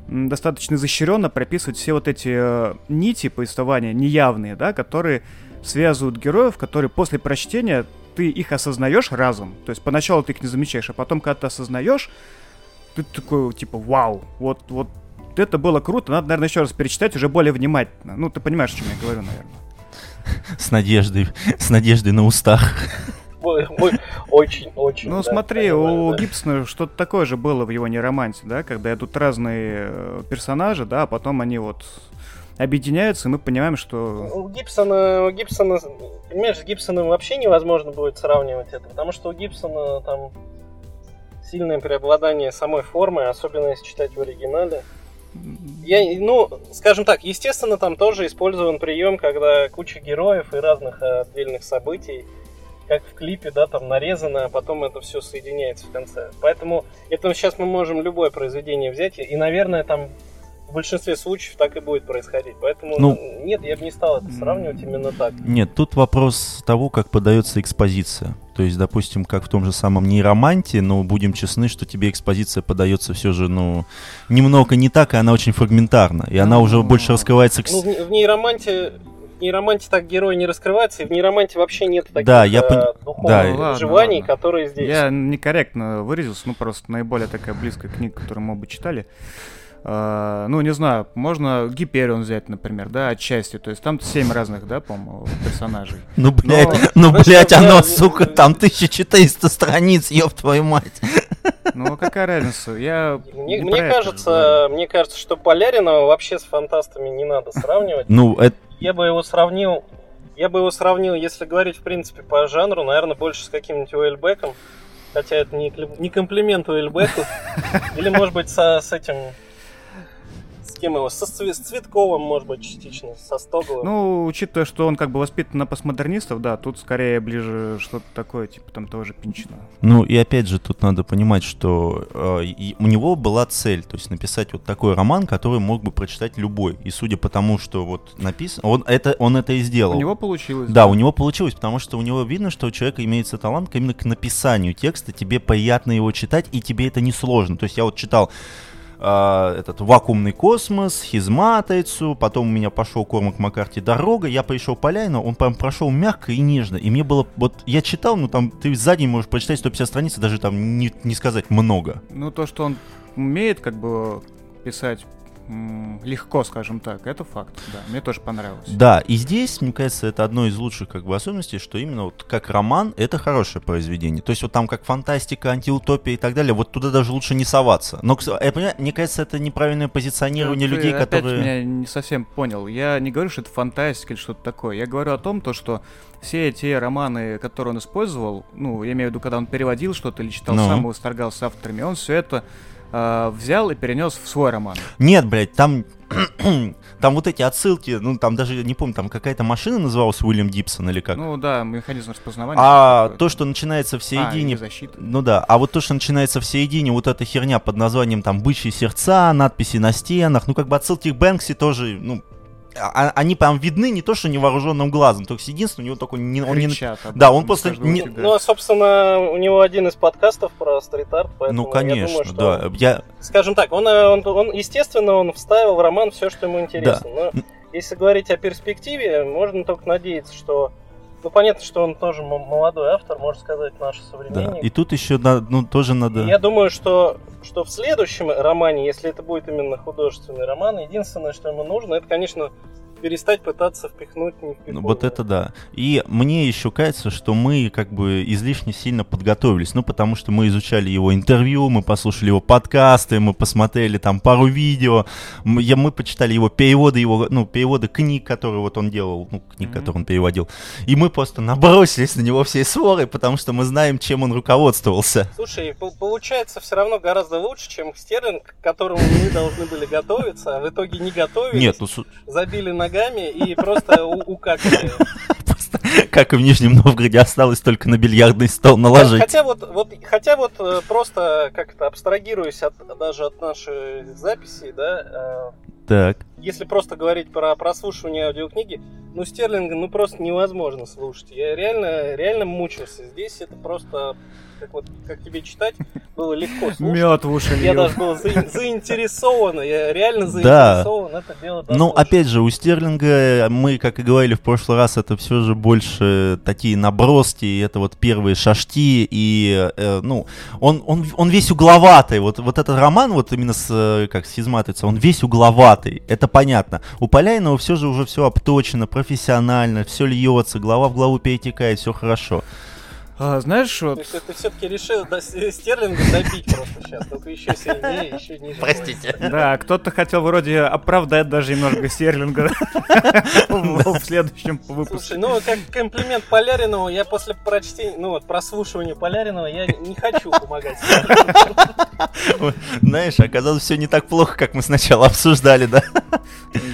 достаточно изощренно прописывать все вот эти э, нити повествования, неявные, да, которые связывают героев, которые после прочтения ты их осознаешь разом. То есть поначалу ты их не замечаешь, а потом, когда ты осознаешь, ты такой, типа, вау, вот, вот это было круто, надо, наверное, еще раз перечитать уже более внимательно. Ну, ты понимаешь, о чем я говорю, наверное. С надеждой, с надеждой на устах. Очень, очень. Ну, смотри, у Гибсона что-то такое же было в его неромансе, да, когда идут разные э, персонажи, да, а потом они вот объединяются, и мы понимаем, что... У Гибсона, у Гибсона, понимаешь, с Гибсоном вообще невозможно будет сравнивать это, потому что у Гибсона там сильное преобладание самой формы, особенно если читать в оригинале. Я, ну, скажем так, естественно, там тоже использован прием, когда куча героев и разных отдельных событий, как в клипе, да, там нарезано, а потом это все соединяется в конце. Поэтому это сейчас мы можем любое произведение взять, и, наверное, там в большинстве случаев так и будет происходить. Поэтому ну, нет, я бы не стал это сравнивать именно так. Нет, тут вопрос того, как подается экспозиция. То есть, допустим, как в том же самом нейроманте, но будем честны, что тебе экспозиция подается все же, ну, немного не так, и она очень фрагментарна. И она уже больше раскрывается... Ну, в, нейроманте нейроманте так герой не раскрывается, и в нейроманте вообще нет таких да, я пон... Э, духовных да, переживаний, ладно, ладно. которые здесь. Я некорректно выразился, ну просто наиболее такая близкая книга, которую мы бы читали. Uh, ну, не знаю, можно Гиперион взять, например, да, отчасти. То есть там семь разных, да, по-моему, персонажей. Ну, блядь, Но... ну, блядь, оно, сука, там 1400 страниц, ёб твою мать. Ну, какая разница? Я мне, мне кажется, мне кажется, что Полярина вообще с фантастами не надо сравнивать. Ну, это... Я бы его сравнил, я бы его сравнил, если говорить, в принципе, по жанру, наверное, больше с каким-нибудь Уэльбеком. Хотя это не, не комплимент Уэльбеку. *laughs* Или, может быть, со, с этим кем его? Со, с Цветковым, может быть, частично, со Стоговым. Ну, учитывая, что он как бы воспитан на постмодернистов, да, тут скорее ближе что-то такое, типа там тоже Пинчина. Ну, и опять же, тут надо понимать, что э, у него была цель, то есть написать вот такой роман, который мог бы прочитать любой. И судя по тому, что вот написано, он это, он это и сделал. У него получилось. Да, да, у него получилось, потому что у него видно, что у человека имеется талант именно к написанию текста, тебе приятно его читать, и тебе это не сложно. То есть я вот читал э, этот вакуумный космос, хизматайцу, потом у меня пошел Кормак Маккарти дорога, я пришел по Ляйну, он прям прошел мягко и нежно, и мне было, вот я читал, ну там ты за день можешь прочитать 150 страниц, даже там не, не сказать много. Ну то, что он умеет как бы писать легко, скажем так. Это факт, да. Мне тоже понравилось. Да, и здесь, мне кажется, это одно из лучших как бы особенностей, что именно вот как роман это хорошее произведение. То есть вот там как фантастика, антиутопия и так далее, вот туда даже лучше не соваться. Но, я понимаю, мне кажется, это неправильное позиционирование ну, людей, опять которые... меня не совсем понял. Я не говорю, что это фантастика или что-то такое. Я говорю о том, то, что все те романы, которые он использовал, ну, я имею в виду, когда он переводил что-то или читал ну. сам и восторгался авторами, он все это э, взял и перенес в свой роман. Нет, блядь, там *clears throat* там вот эти отсылки, ну там даже не помню, там какая-то машина называлась Уильям Гибсон или как? Ну да, механизм распознавания. А то, что начинается в середине... А, ну да, а вот то, что начинается в середине, вот эта херня под названием там «Бычьи сердца», надписи на стенах, ну как бы отсылки к Бэнкси тоже, ну, а, а, они прям видны не то, что невооруженным глазом, только единственное, у него такой не, он Кричат, не, да, он просто не, ну, а, собственно, у него один из подкастов про стрит-арт, поэтому ну, конечно, я думаю, что, да, я, скажем так, он, он, он, естественно, он вставил в роман все, что ему интересно, да. но если говорить о перспективе, можно только надеяться, что ну, понятно, что он тоже молодой автор, можно сказать, наш современник. Да. И тут еще надо, ну, тоже надо... я думаю, что, что в следующем романе, если это будет именно художественный роман, единственное, что ему нужно, это, конечно, перестать пытаться впихнуть не Ну, вот это да. И мне еще кажется, что мы как бы излишне сильно подготовились. Ну, потому что мы изучали его интервью, мы послушали его подкасты, мы посмотрели там пару видео, мы, я, мы почитали его переводы, его, ну, переводы книг, которые вот он делал, ну, книг, mm-hmm. которые он переводил. И мы просто набросились на него всей сворой, потому что мы знаем, чем он руководствовался. Слушай, получается все равно гораздо лучше, чем Стерлинг, к которому мы должны были готовиться, а в итоге не готовились. Нет, ну... Забили на ногами и просто укакали. *laughs* Как и в Нижнем Новгороде осталось только на бильярдный стол наложить. Хотя вот, вот, хотя вот э, просто как-то абстрагируясь от, даже от нашей записи, да, э, так. если просто говорить про прослушивание аудиокниги, ну, Стерлинга, ну, просто невозможно слушать. Я реально, реально мучился. Здесь это просто как вот как тебе читать, было легко слушать. Мед в уши Я даже был за, заинтересован, я реально заинтересован да. это дело Ну, опять же, у Стерлинга мы, как и говорили в прошлый раз, это все же больше такие наброски, это вот первые шашки, и, э, ну, он, он, он весь угловатый. Вот, вот этот роман, вот именно с, как с Хизматрица, он весь угловатый, это понятно. У Поляйного все же уже все обточено, профессионально, все льется, глава в главу перетекает, все хорошо. А, знаешь, вот... Есть ты все-таки решил до Стерлинга добить просто сейчас, только еще сильнее, *laughs* еще ниже. Простите. Да, кто-то хотел вроде оправдать даже немножко Стерлинга *laughs* в следующем выпуске. Слушай, ну как комплимент Поляринову, я после прочтения, ну вот прослушивания Поляринова, я не хочу помогать Знаешь, оказалось все не так плохо, как мы сначала обсуждали, да?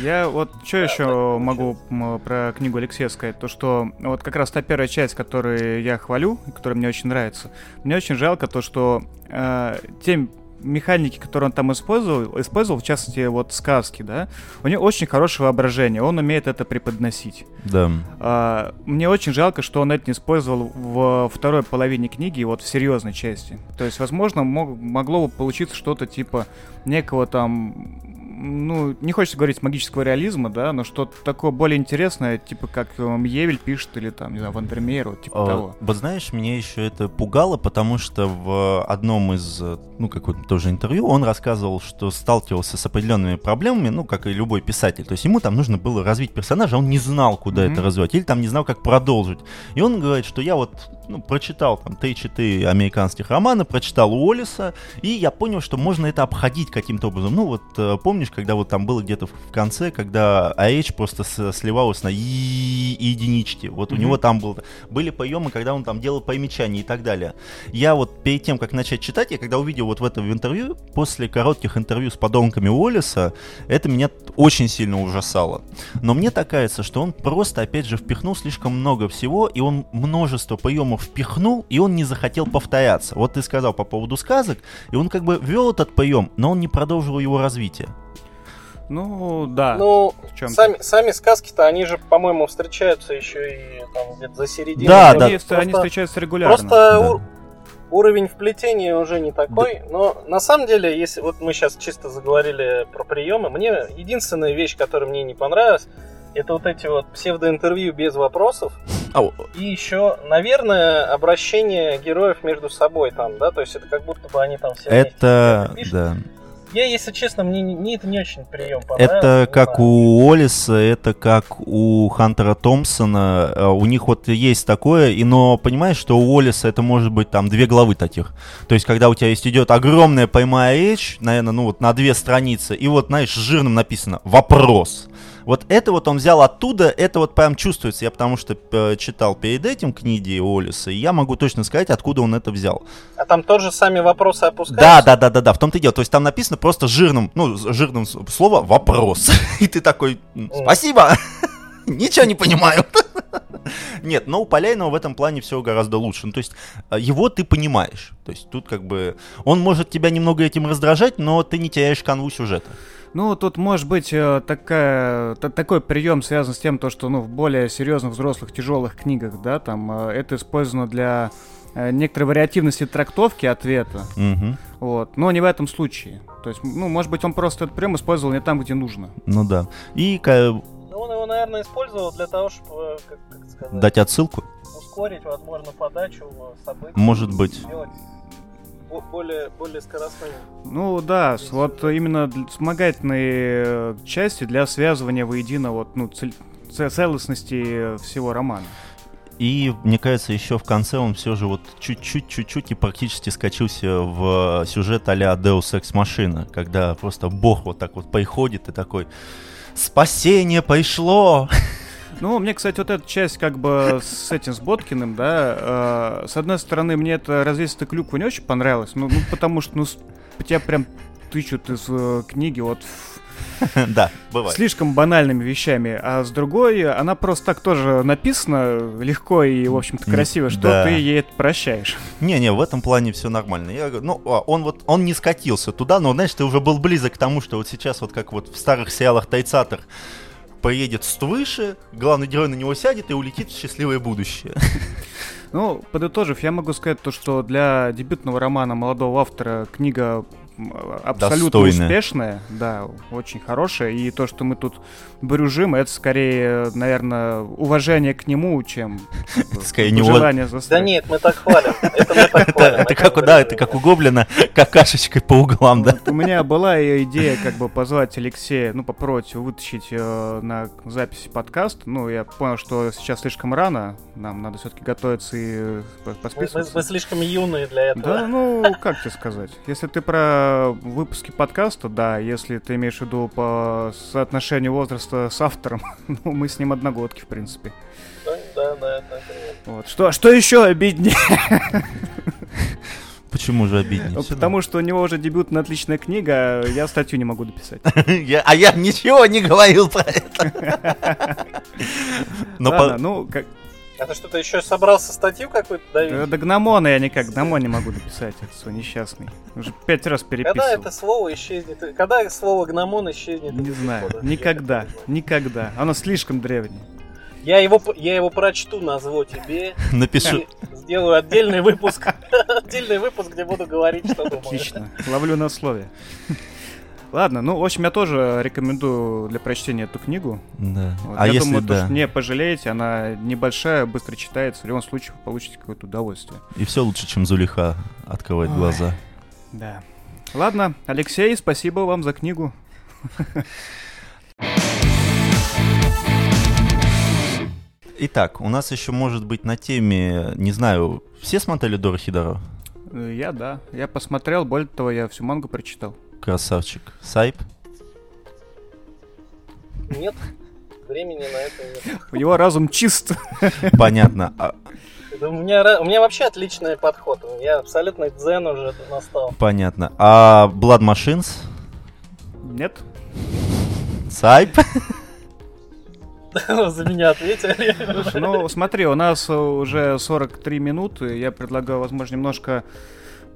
Я вот что еще могу про книгу Алексея сказать, то что вот как раз та первая часть, которую я хвалю, который мне очень нравится. Мне очень жалко то, что э, те механики, которые он там использовал, использовал, в частности, вот сказки, да, у него очень хорошее воображение, он умеет это преподносить. Да. А, мне очень жалко, что он это не использовал в второй половине книги, вот в серьезной части. То есть, возможно, мог, могло бы получиться что-то типа некого там ну, не хочется говорить магического реализма, да, но что-то такое более интересное, типа как Евель пишет или там, не знаю, Вандермеер, вот типа а, того. Вот знаешь, мне еще это пугало, потому что в одном из, ну, какое-то тоже интервью он рассказывал, что сталкивался с определенными проблемами, ну, как и любой писатель. То есть ему там нужно было развить персонажа, а он не знал, куда mm-hmm. это развивать, или там не знал, как продолжить. И он говорит, что я вот ну, прочитал там 3-4 американских романа, прочитал Уоллиса, и я понял, что можно это обходить каким-то образом. Ну, вот э, помнишь, когда вот там было где-то в конце, когда AH просто сливалась на и единички. Вот mm-hmm. у него там был, были поемы, когда он там делал примечания и так далее. Я вот перед тем, как начать читать, я когда увидел вот в этом интервью, после коротких интервью с подонками Уоллиса, это меня очень сильно ужасало. Но мне так кажется, что он просто, опять же, впихнул слишком много всего, и он множество поемов впихнул, и он не захотел повторяться. Вот ты сказал по поводу сказок, и он как бы вел этот поем, но он не продолжил его развитие. Ну, да. Ну, сами, сами сказки-то, они же, по-моему, встречаются еще и там где-то за середину. Да, да. Они, просто, они встречаются регулярно. Просто да. у, уровень вплетения уже не такой. Да. Но на самом деле, если вот мы сейчас чисто заговорили про приемы, мне единственная вещь, которая мне не понравилась, это вот эти вот псевдоинтервью без вопросов. Oh. И еще, наверное, обращение героев между собой там, да, то есть это как будто бы они там все Это, да. Я, если честно, мне, мне это не очень прием понравился. Это как знаю. у Олиса, это как у Хантера Томпсона. Э, у них вот есть такое, и но понимаешь, что у Олиса это может быть там две главы таких. То есть, когда у тебя есть идет огромная прямая речь, наверное, ну вот на две страницы, и вот, знаешь, жирным написано «вопрос». Вот это вот он взял оттуда, это вот прям чувствуется. Я потому что э, читал перед этим книги Олиса, и я могу точно сказать, откуда он это взял. А там тоже сами вопросы опускаются? Да, да, да, да, да, в том-то и дело. То есть там написано просто жирным, ну, жирным слово «вопрос». *laughs* И ты такой «спасибо». *laughs* Ничего не понимаю. *laughs* Нет, но у Поляйного в этом плане все гораздо лучше. Ну, то есть э, его ты понимаешь. То есть тут как бы он может тебя немного этим раздражать, но ты не теряешь канву сюжета. Ну, тут может быть э, такая, такой прием связан с тем, то, что ну, в более серьезных, взрослых, тяжелых книгах, да, там э, это использовано для э, некоторой вариативности трактовки ответа. Угу. Вот. Но не в этом случае. То есть, ну, может быть, он просто этот прием использовал не там, где нужно. Ну да. И ну, он его, наверное, использовал для того, чтобы, как, как сказать, дать отсылку. Ускорить, возможно, подачу событий. Может быть. Сделать более, более скоростными. Ну да, Здесь вот именно вспомогательные э, части для связывания воедино вот, ну, цель, целостности всего романа. И, мне кажется, еще в конце он все же вот чуть-чуть, чуть-чуть и практически скачился в сюжет а-ля Deus Ex Machina, когда просто бог вот так вот приходит и такой «Спасение пришло!» *laughs* Ну, мне, кстати, вот эта часть как бы с этим, с Боткиным, да, э, с одной стороны, мне это развесистая клюква не очень понравилось, ну, ну потому что, ну, тебя прям тычут из э, книги вот Да, бывает. слишком банальными вещами, а с другой, она просто так тоже написана легко и, в общем-то, красиво, что да. ты ей это прощаешь. Не-не, в этом плане все нормально. Я, ну, а, он вот, он не скатился туда, но, знаешь, ты уже был близок к тому, что вот сейчас вот как вот в старых сериалах Тайцатор поедет свыше, главный герой на него сядет и улетит в счастливое будущее. *laughs* Ну, подытожив, я могу сказать то, что для дебютного романа молодого автора книга абсолютно Достойная. успешная, да, очень хорошая, и то, что мы тут брюжим, это скорее, наверное, уважение к нему, чем *laughs* скорее не Да нет, мы так хвалим. *laughs* Это мы так хвалим. это как, у- да, это как у Гоблина, какашечкой по углам, да? У меня была идея как бы позвать Алексея, ну, попробовать вытащить э, на запись подкаст. Ну, я понял, что сейчас слишком рано, нам надо все-таки готовиться и э, по- Мы, мы- посписываться. мы слишком юные для этого. Да, ну, как тебе сказать? Если ты про выпуски подкаста, да, если ты имеешь в виду по соотношению возраста с автором, *laughs* ну, мы с ним одногодки, в принципе. Да, да, да, да. Вот. Что, что еще обиднее? *laughs* Почему же обиднее? Ну, Потому что у него уже дебютная отличная книга, а я статью не могу дописать. *laughs* а я ничего не говорил про это. Ну, как, А ты что-то еще собрался статью какую-то давить? до гномона я никак, гномон не могу дописать, это свой несчастный. Уже пять раз Когда переписывал. это слово исчезнет? Когда слово гномон исчезнет? Не знаю, лексикона? никогда, никогда. Оно слишком древнее. Я его, я его прочту, назову тебе. *laughs* напишу. Сделаю отдельный выпуск. *laughs* Отдельный выпуск, где буду говорить, что думаю. Отлично, ловлю на слове. Ладно, ну, в общем, я тоже рекомендую для прочтения эту книгу. Да. Вот, А я если думаю, то, да, что не пожалеете, она небольшая, быстро читается. В любом случае, вы получите какое-то удовольствие. и все лучше, чем Зулиха открывать Ой. глаза. Да. Ладно, Алексей, спасибо вам за книгу. Итак, у нас еще может быть на теме, не знаю, все смотрели Дора Хидоро? Э, Я, да. Я посмотрел, более того, я всю мангу прочитал. Красавчик. Сайп? Нет, времени на это нет. У него разум чист. Понятно. А, Да У меня, у меня вообще отличный подход. Я абсолютно дзен уже настал. понятно. А Blood Machines? Нет? Сайп? *laughs* За меня ответили. Ну смотри, у нас уже 43 минуты. Я предлагаю, возможно, немножко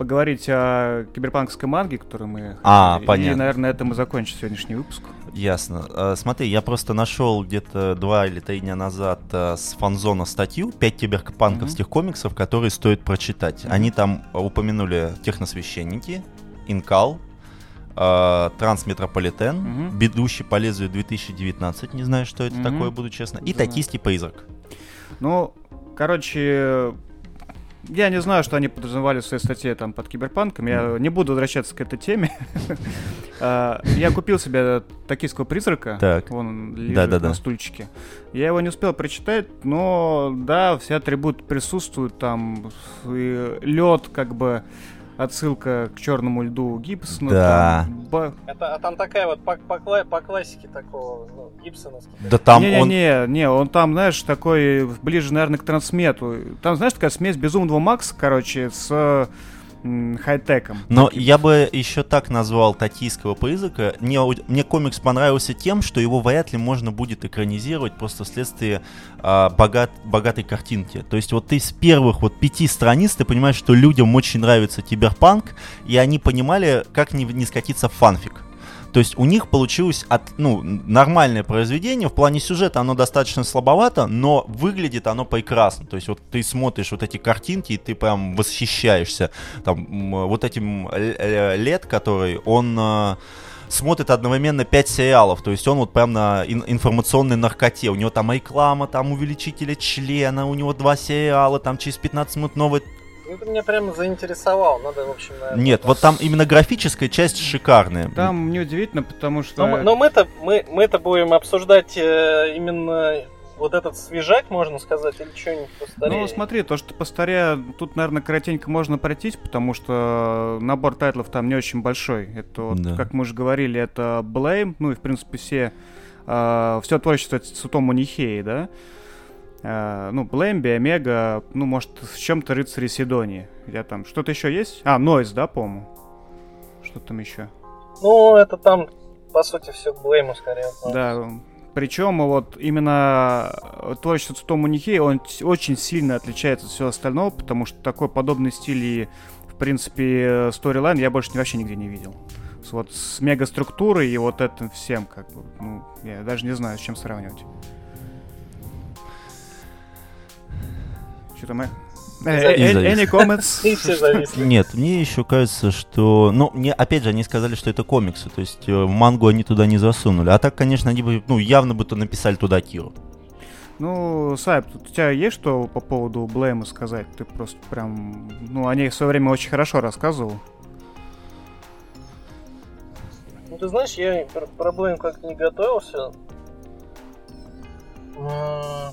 поговорить о киберпанковской манге, которую мы... А, И, понятно. наверное, на этом мы закончим сегодняшний выпуск. Ясно. А, Смотри, я просто нашел где-то два или три дня назад а, с фанзона статью «Пять киберпанковских комиксов, которые стоит прочитать». Мгм. Они там упомянули «Техносвященники», «Инкал», а, «Трансметрополитен», Мгм. «Бедущий по лезвию 2019», не знаю, что это Мгм. такое, буду честно, и. «Токийский призрак». Ну, короче, я не знаю, что они подразумевали в своей статье там под киберпанком. Я не буду возвращаться к этой теме. *laughs* А, Я купил себе токийского призрака. Так. Он лежит на стульчике. Я его не успел прочитать, но да, все атрибуты присутствуют. Там лед, как бы отсылка к черному льду Гибсона. Да. там ба- Это, а там такая вот по, по по классике такого, ну, гибсоновский. Да там он... Не-не-не, не, он там, знаешь, такой ближе, наверное, к трансмету. Там, знаешь, такая смесь безумного Макса, короче, с хай-теком. Но я бы еще так назвал токийского призрака. Мне, мне комикс понравился тем, что его вряд ли можно будет экранизировать просто вследствие а, богат, богатой картинки. То есть вот ты с первых вот пяти страниц ты понимаешь, что людям очень нравится киберпанк, и они понимали, как не, не скатиться в фанфик. То есть у них получилось от, ну, нормальное произведение. В плане сюжета оно достаточно слабовато, но выглядит оно прекрасно. То есть вот ты смотришь вот эти картинки, и ты прям восхищаешься. Там вот этим лет, который он э, смотрит одновременно 5 сериалов. То есть он вот прям на ин- информационной наркоте. У него там реклама, там увеличители члена, у него два сериала, там через 15 минут новый Ну, ты меня прямо заинтересовал. Надо, в общем, наверное, Нет, вот там именно графическая часть шикарная. Там неудивительно, потому что... Но, мы- но мы-то мы, мы-то будем обсуждать э, именно вот этот свежак, можно сказать, или что-нибудь постарее. Ну, смотри, то, что по старе, тут, наверное, коротенько можно пройтись, потому что набор тайтлов там не очень большой. Это, вот, Да. как мы уже говорили, это Blame, ну и, в принципе, все, все творчество Цутому Нихеи, да? А, ну, Blame, Биомега, ну, может, с чем-то Рыцари Сидонии. Я там, что-то еще есть? А, Нойз, да, по-моему? Что там еще? Ну, это там по сути, все к Блейму скорее. Да, причем вот именно творчество Цутому Нихей, он очень сильно отличается от всего остального, потому что такой подобный стиль и, в принципе, сторилайн я больше вообще нигде не видел. Вот с мегаструктурой и вот этим всем, как бы, ну, я даже не знаю, с чем сравнивать. Что-то мы... Any comments? *laughs* Нет, мне еще кажется, что... Ну, мне, опять же, они сказали, что это комиксы, то есть э, мангу они туда не засунули. А так, конечно, они бы, ну, явно бы то написали туда Киру. Ну, Сайп, у тебя есть что по поводу Блейма сказать? Ты просто прям... Ну, о ней в свое время очень хорошо рассказывал. Ну, ты знаешь, я про Блейм как-то не готовился.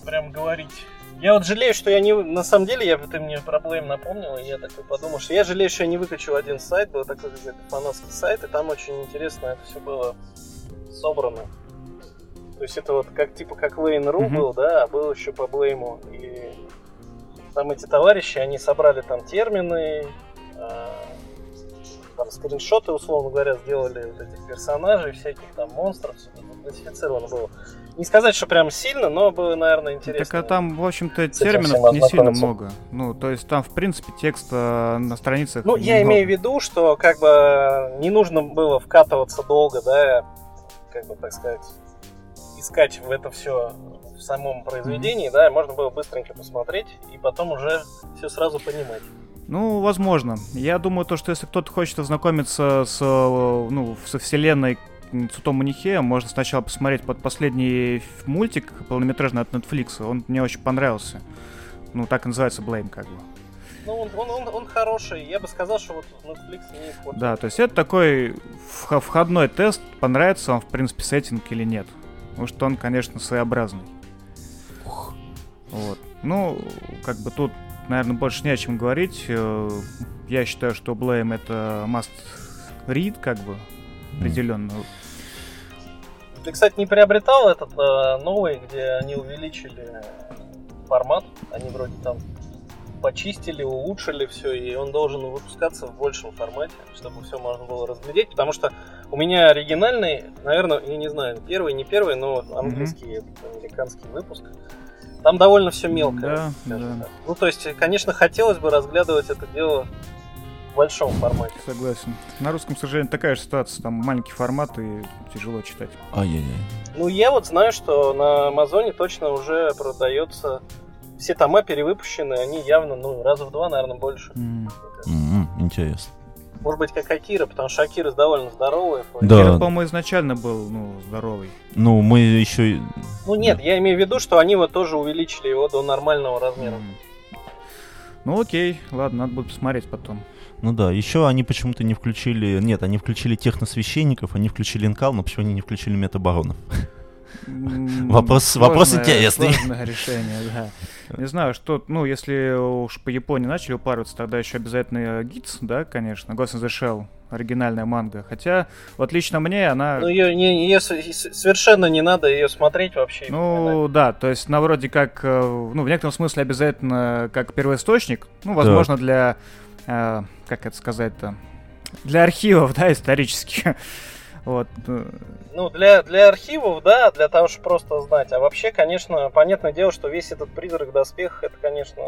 Прям говорить я вот жалею, что я не... На самом деле, я, ты мне проблем напомнил, и я такой подумал, что я жалею, что я не выкачал один сайт, был такой какой-то фанатский сайт, и там очень интересно это все было собрано. То есть это вот как типа как Lane.ru mm-hmm. был, да, а был еще по Блейму. И там эти товарищи, они собрали там термины, э, там скриншоты, условно говоря, сделали вот этих персонажей, всяких там монстров, все это классифицировано было. Не сказать, что прям сильно, но было, наверное, интересно. Так а там, в общем-то, терминов не сильно много. Ну, то есть там, в принципе, текста на страницах. Ну, я имею в виду, что как бы не нужно было вкатываться долго, да, как бы так сказать, искать в это все в самом произведении, mm-hmm. да, можно было быстренько посмотреть и потом уже все сразу понимать. Ну, возможно. Я думаю, то, что если кто-то хочет ознакомиться с, ну, со вселенной Цутому Нихея, можно сначала посмотреть под последний мультик полнометражный от Netflix. Он мне очень понравился. Ну, так и называется Blame, как бы. Ну, он, он, он, он хороший. Я бы сказал, что вот Netflix не испортил. Да, то есть это такой входной тест, понравится вам, в принципе, сеттинг или нет. Потому что он, конечно, своеобразный. Ух. Вот. Ну, как бы тут наверное, больше не о чем говорить. Э, я считаю, что Blame это must read, как бы, определенно. Ты, кстати, не приобретал этот э, новый, где они увеличили формат? Они вроде там почистили, улучшили все, и он должен выпускаться в большем формате, чтобы все можно было разглядеть, потому что у меня оригинальный, наверное, я не знаю, первый, не первый, но английский, mm-hmm. американский выпуск. Там довольно все мелко. Да, да. Ну, то есть, конечно, хотелось бы разглядывать это дело в большом формате. Согласен. На русском, к сожалению, такая же ситуация. Там маленький формат и тяжело читать. Ай-яй-яй. Ну, я вот знаю, что на Амазоне точно уже продается все тома перевыпущены, они явно, ну, раза в два, наверное, больше. Mm-hmm. Интересно. Может быть, как Акира, потому что Акира довольно здоровый. Да. Акира, по-моему, изначально был, ну, здоровый. Ну, мы еще... Ну, нет, да. я имею в виду, что они вот тоже увеличили его до нормального размера. Mm. Ну, окей, ладно, надо будет посмотреть потом. Ну да, еще они почему-то не включили... Нет, они включили техносвященников, они включили инкал, но почему они не включили метабаронов? Вопрос, вопрос интересный. Сложное решение, да. Не знаю, что, ну, если уж по Японии начали упарываться, тогда еще обязательно Гитс, да, конечно, Ghost in the Shell, оригинальная манга. Хотя, вот лично мне она... Ну, ее, не, ее совершенно не надо ее смотреть вообще. Ну, да, то есть, на вроде как, э, ну, в некотором смысле обязательно как первоисточник, ну, возможно, да. для, э, как это сказать-то, для архивов, да, исторических. *laughs* Вот. Э. Ну, для, для архивов, да, для того, чтобы просто знать. А вообще, конечно, понятное дело, что весь этот призрак доспех, это, конечно...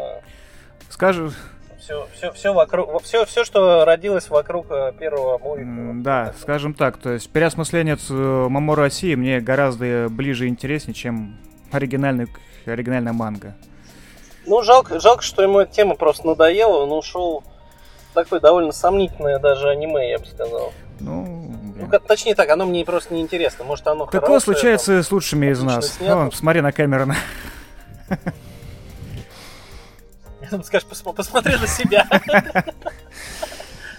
Скажу... Все, все, все вокруг, все, все, что родилось вокруг э, первого мувика. Да, скажем так, то есть переосмысление Мамору России мне гораздо ближе и интереснее, чем оригинальный, оригинальная манга. Ну, жалко, жалко, что ему эта тема просто надоела, он ушел такое довольно сомнительное даже аниме, я бы сказал. Ну, ну как, точнее так, оно мне просто не интересно. Может, оно Такое хорошее, случается там, с лучшими из нас. Вон, смотри на Кэмерона. Скажешь, посмотри на себя.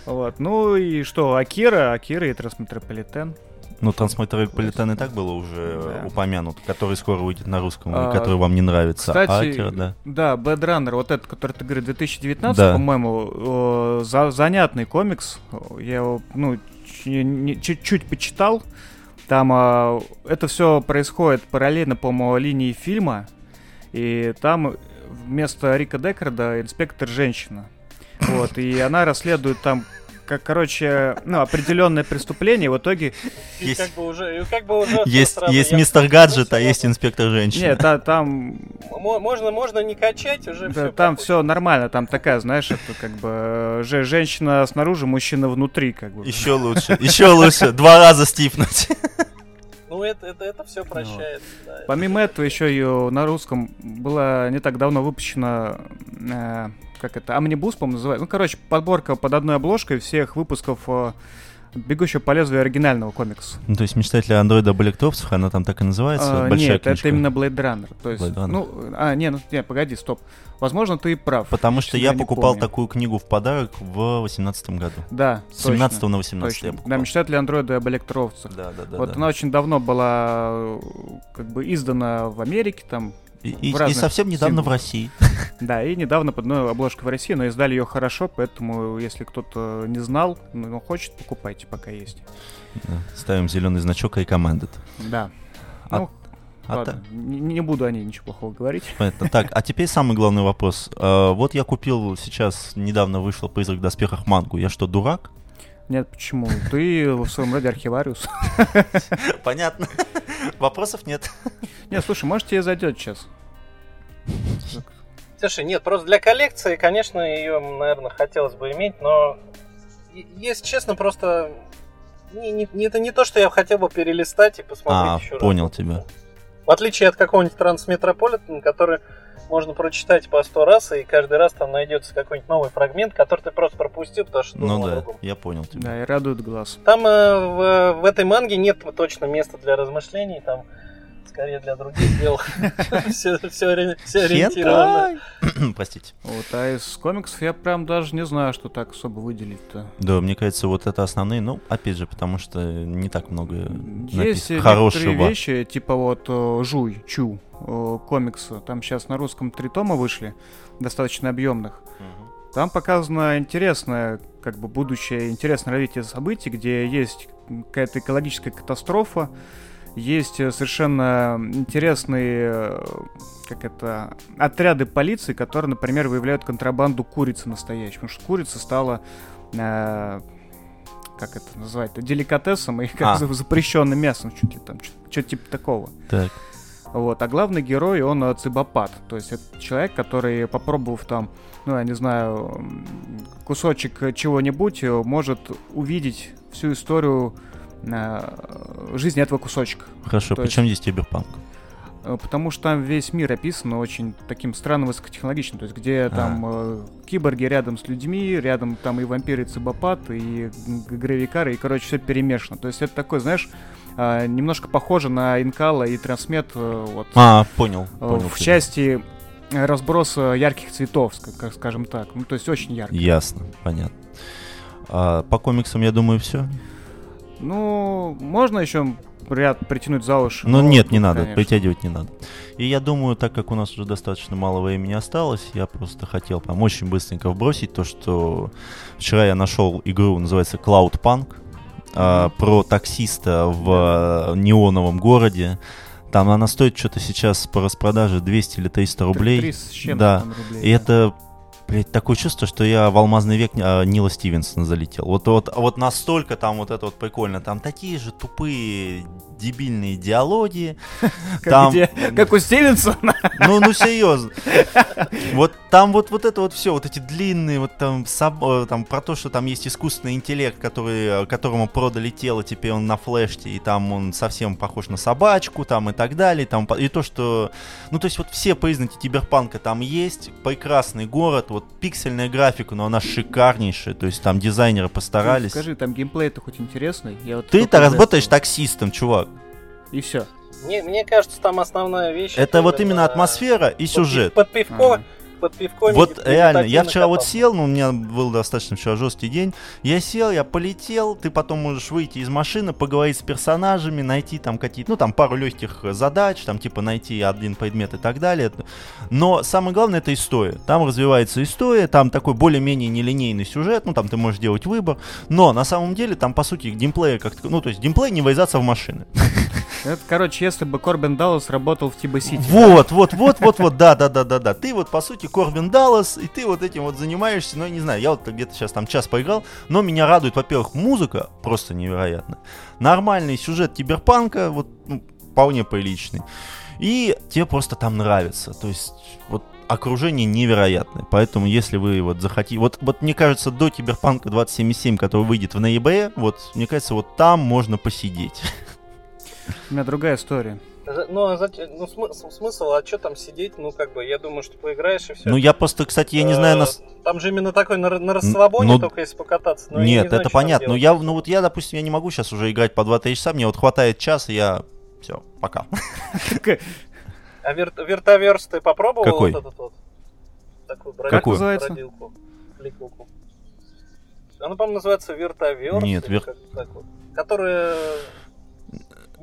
Вот, ну и что, Акира, Акира и Трансметрополитен. Ну, Трансметрополитен и так было уже да. упомянут, который скоро выйдет на русском, а, который вам не нравится. Кстати, а Акира, да. Да, Bad Runner, вот этот, который ты говоришь, 2019, да. по-моему, за, занятный комикс. Я его, ну, чуть-чуть почитал. Там а, это все происходит параллельно, по-моему, линии фильма. И там вместо Рика Декарда инспектор женщина. Вот, и она расследует там как, короче, ну, определенное преступление, в итоге... И Есть- как бы уже, и как бы уже Есть, есть мистер гаджет, а есть инспектор женщина. Нет, та- там, Мо- Можно, можно не качать, уже да, все. там все нормально, там такая, знаешь, это как бы э, же женщина снаружи, мужчина внутри, как бы. Еще лучше, еще лучше. Два раза стипнуть. Ну, это, это, это все прощается. да. Помимо этого, еще ее на русском была не так давно выпущена, э, как это, Амнибус, по-моему, называется. Ну, короче, подборка под одной обложкой всех выпусков э, «Бегущего по лезвию» оригинального комикса. Ну, то есть мечтатель андроида Блэктопсов, она там так и называется? А, Большая нет, книжка? это именно Blade Runner. То есть, Blade Runner. ну, а, не, ну, не, погоди, стоп. Возможно, ты и прав. Потому что я не покупал помню. такую книгу в подарок в 18 году. Да, С 17 точно, на 18 я точно. покупал. Да, «Мечтатели андроида» об электроовцах. Да, да, да. вот да. она очень давно была э, как бы издана в Америке, там, И, и- в и совсем недавно в символах. России. *laughs* Да, и недавно под одной обложкой в России, но издали ее хорошо, поэтому если кто-то не знал, но хочет, покупайте, пока есть. Да, Ставим зеленый значок recommended. Да. А- ну, А ладно, та- не, не буду о ней ничего плохого говорить. *laughs* Понятно. Так, а теперь самый главный вопрос. Э, Вот я купил сейчас, недавно вышел «Призрак в доспехах» мангу. Я что, дурак? Нет, почему? Ты в своем роде архивариус. Понятно. Вопросов нет. Нет, слушай, может тебе зайдет сейчас. Слушай, нет, просто для коллекции, конечно, ее, наверное, хотелось бы иметь, но, если честно, просто не, не- это не то, что я хотел бы перелистать и посмотреть А, еще раз. понял тебя. В отличие от какого-нибудь Трансметрополитена, который можно прочитать по сто раз, и каждый раз там найдется какой-нибудь новый фрагмент, который ты просто пропустил, потому что Ну да, другом. я понял тебя. Да, и радует глаз. Там э, в, в этой манге нет точно места для размышлений, там скорее для других дел. *laughs* Все, ориентировано. *clears throat* Простите. Вот, а из комиксов я прям даже не знаю, что так особо выделить-то. Да, мне кажется, вот это основные, ну, опять же, потому что не так много Есть хорошего. вещи, типа вот э, Жуй, Чу, э, комикса. Там сейчас на русском три тома вышли, достаточно объемных. Там показано интересное, как бы будущее, интересное развитие событий, где есть какая-то экологическая катастрофа, есть э, совершенно интересные, э, как это, отряды полиции, которые, например, выявляют контрабанду курицы настоящей, потому что курица стала э, как это называть, деликатесом и *laughs* как А. за- запрещенным мясом, чуть ли там, что-то типа такого. Так, Вот, а главный герой, он э, цибопат. То есть это человек, который, попробовав там, ну, я не знаю, кусочек чего-нибудь, может увидеть всю историю жизни этого кусочка. хорошо, То причем здесь киберпанк? Э, Потому что там весь мир описан очень таким странным высокотехнологичным. То есть где там э, киборги рядом с людьми, рядом там и вампиры, и цибопат, и гравикары, и, короче, все перемешано. То есть это такой, знаешь, э, немножко похоже на Инкала и Трансмет э, вот, А, понял, э, понял. в тебя. части э, разброса ярких цветов, как скажем так. Ну, то есть очень ярко. Ясно, понятно. А, по комиксам, я думаю, все. Ну, можно еще ряд притянуть за уши. Ну но нет, не надо, конечно. притягивать не надо. И я думаю, так как у нас уже достаточно мало времени осталось, я просто хотел прям очень быстренько вбросить то, что вчера я нашел игру, называется Cloud Punk, а, про таксиста в э, неоновом городе. Там она стоит что-то сейчас по распродаже 200 или 300 рублей. Три с чем-то Да. там рублей, И это, блядь, такое чувство, что я в алмазный век а, Нила Стивенсона залетел. Вот, вот, вот настолько там вот это вот прикольно. Там такие же тупые, дебильные диалоги. Как, *laughs* там- где- как у Стивенсона. Ну, ну серьезно. Вот там вот, вот это вот все, вот эти длинные, вот там, э, там про то, что там есть искусственный интеллект, который, э, которому продали тело, теперь он на флешке, и там он совсем похож на собачку, там и так далее, там, и то, что, ну, то есть вот все признаки киберпанка там есть, прекрасный город, вот пиксельная графика, но она шикарнейшая, то есть там дизайнеры постарались. Скажи, там геймплей-то хоть интересный? Я вот Ты-то работаешь этого. таксистом, чувак. И все. Мне, мне кажется, там основная вещь... Это вот именно атмосфера и сюжет. Под пивко, Ага. Под пивко... Вот реально, я вчера вот катался. сел, ну, у меня был достаточно вчера жесткий день. Я сел, я полетел, ты потом можешь выйти из машины, поговорить с персонажами, найти там какие-то, ну, там пару легких задач, там, типа, найти один предмет и так далее. Но самое главное это история. Там развивается история, там такой более-менее нелинейный сюжет, ну, там ты можешь делать выбор. Но на самом деле там, по сути, геймплея как ну, то есть геймплей не врезаться в машины. *laughs* Это, короче, если бы Корбин Даллас работал в Тиба Сити. Вот, вот, вот, вот, вот, да, да, да, да, да. Ты вот, по сути, Корбин Даллас, и ты вот этим вот занимаешься, ну, я не знаю, я вот где-то сейчас там час поиграл, но меня радует, во-первых, музыка просто невероятно. Нормальный сюжет киберпанка, вот, ну, вполне приличный. И тебе просто там нравится. То есть, вот окружение невероятное. Поэтому, если вы вот захотите... Вот, вот мне кажется, до Киберпанка 2077, который выйдет в ноябре, вот, мне кажется, вот там можно посидеть. У меня другая история. Ну, а зачем, ну смысл, смысл, а что там сидеть? Ну, как бы, я думаю, что поиграешь и все. Ну, я просто, кстати, я не знаю... Нас... Там же именно такой на, на расслабоне, ну, только если покататься. Но нет, не знаю, это понятно. Но я, ну вот я, допустим, я не могу сейчас уже играть по 2-3 часа, мне вот хватает часа, я... Все, пока. А вер, вертоверс ты попробовал Какой? вот этот вот? Такую бродилку, как называется? бродилку. Она, по-моему, называется вертоверс. Нет, вер... вот, которая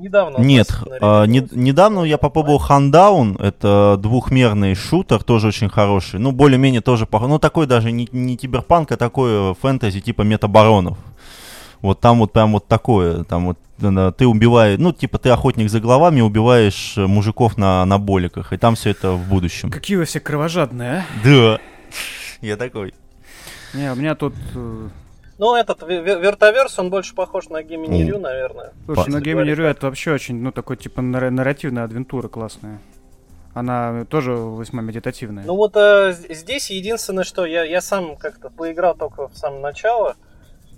недавно. Нет, а, не, недавно я попробовал Хандаун, это двухмерный шутер, тоже очень хороший. Ну, более-менее тоже, ну, такой даже не, не киберпанк, а такой фэнтези типа метабаронов. Вот там вот прям вот такое, там вот ты убиваешь, ну, типа, ты охотник за головами, убиваешь э, мужиков на, на боликах, и там все это в будущем. Какие вы все кровожадные, а? Да, я такой. Не, у меня тут... Ну, этот вертоверс, он больше похож на Гемини Рю, наверное. Слушай, на Гемини Рю это вообще очень, ну, такой, типа, нарративная адвентура классная. Она тоже весьма медитативная. Ну вот э, здесь единственное, что я, я сам как-то поиграл только в самое начало,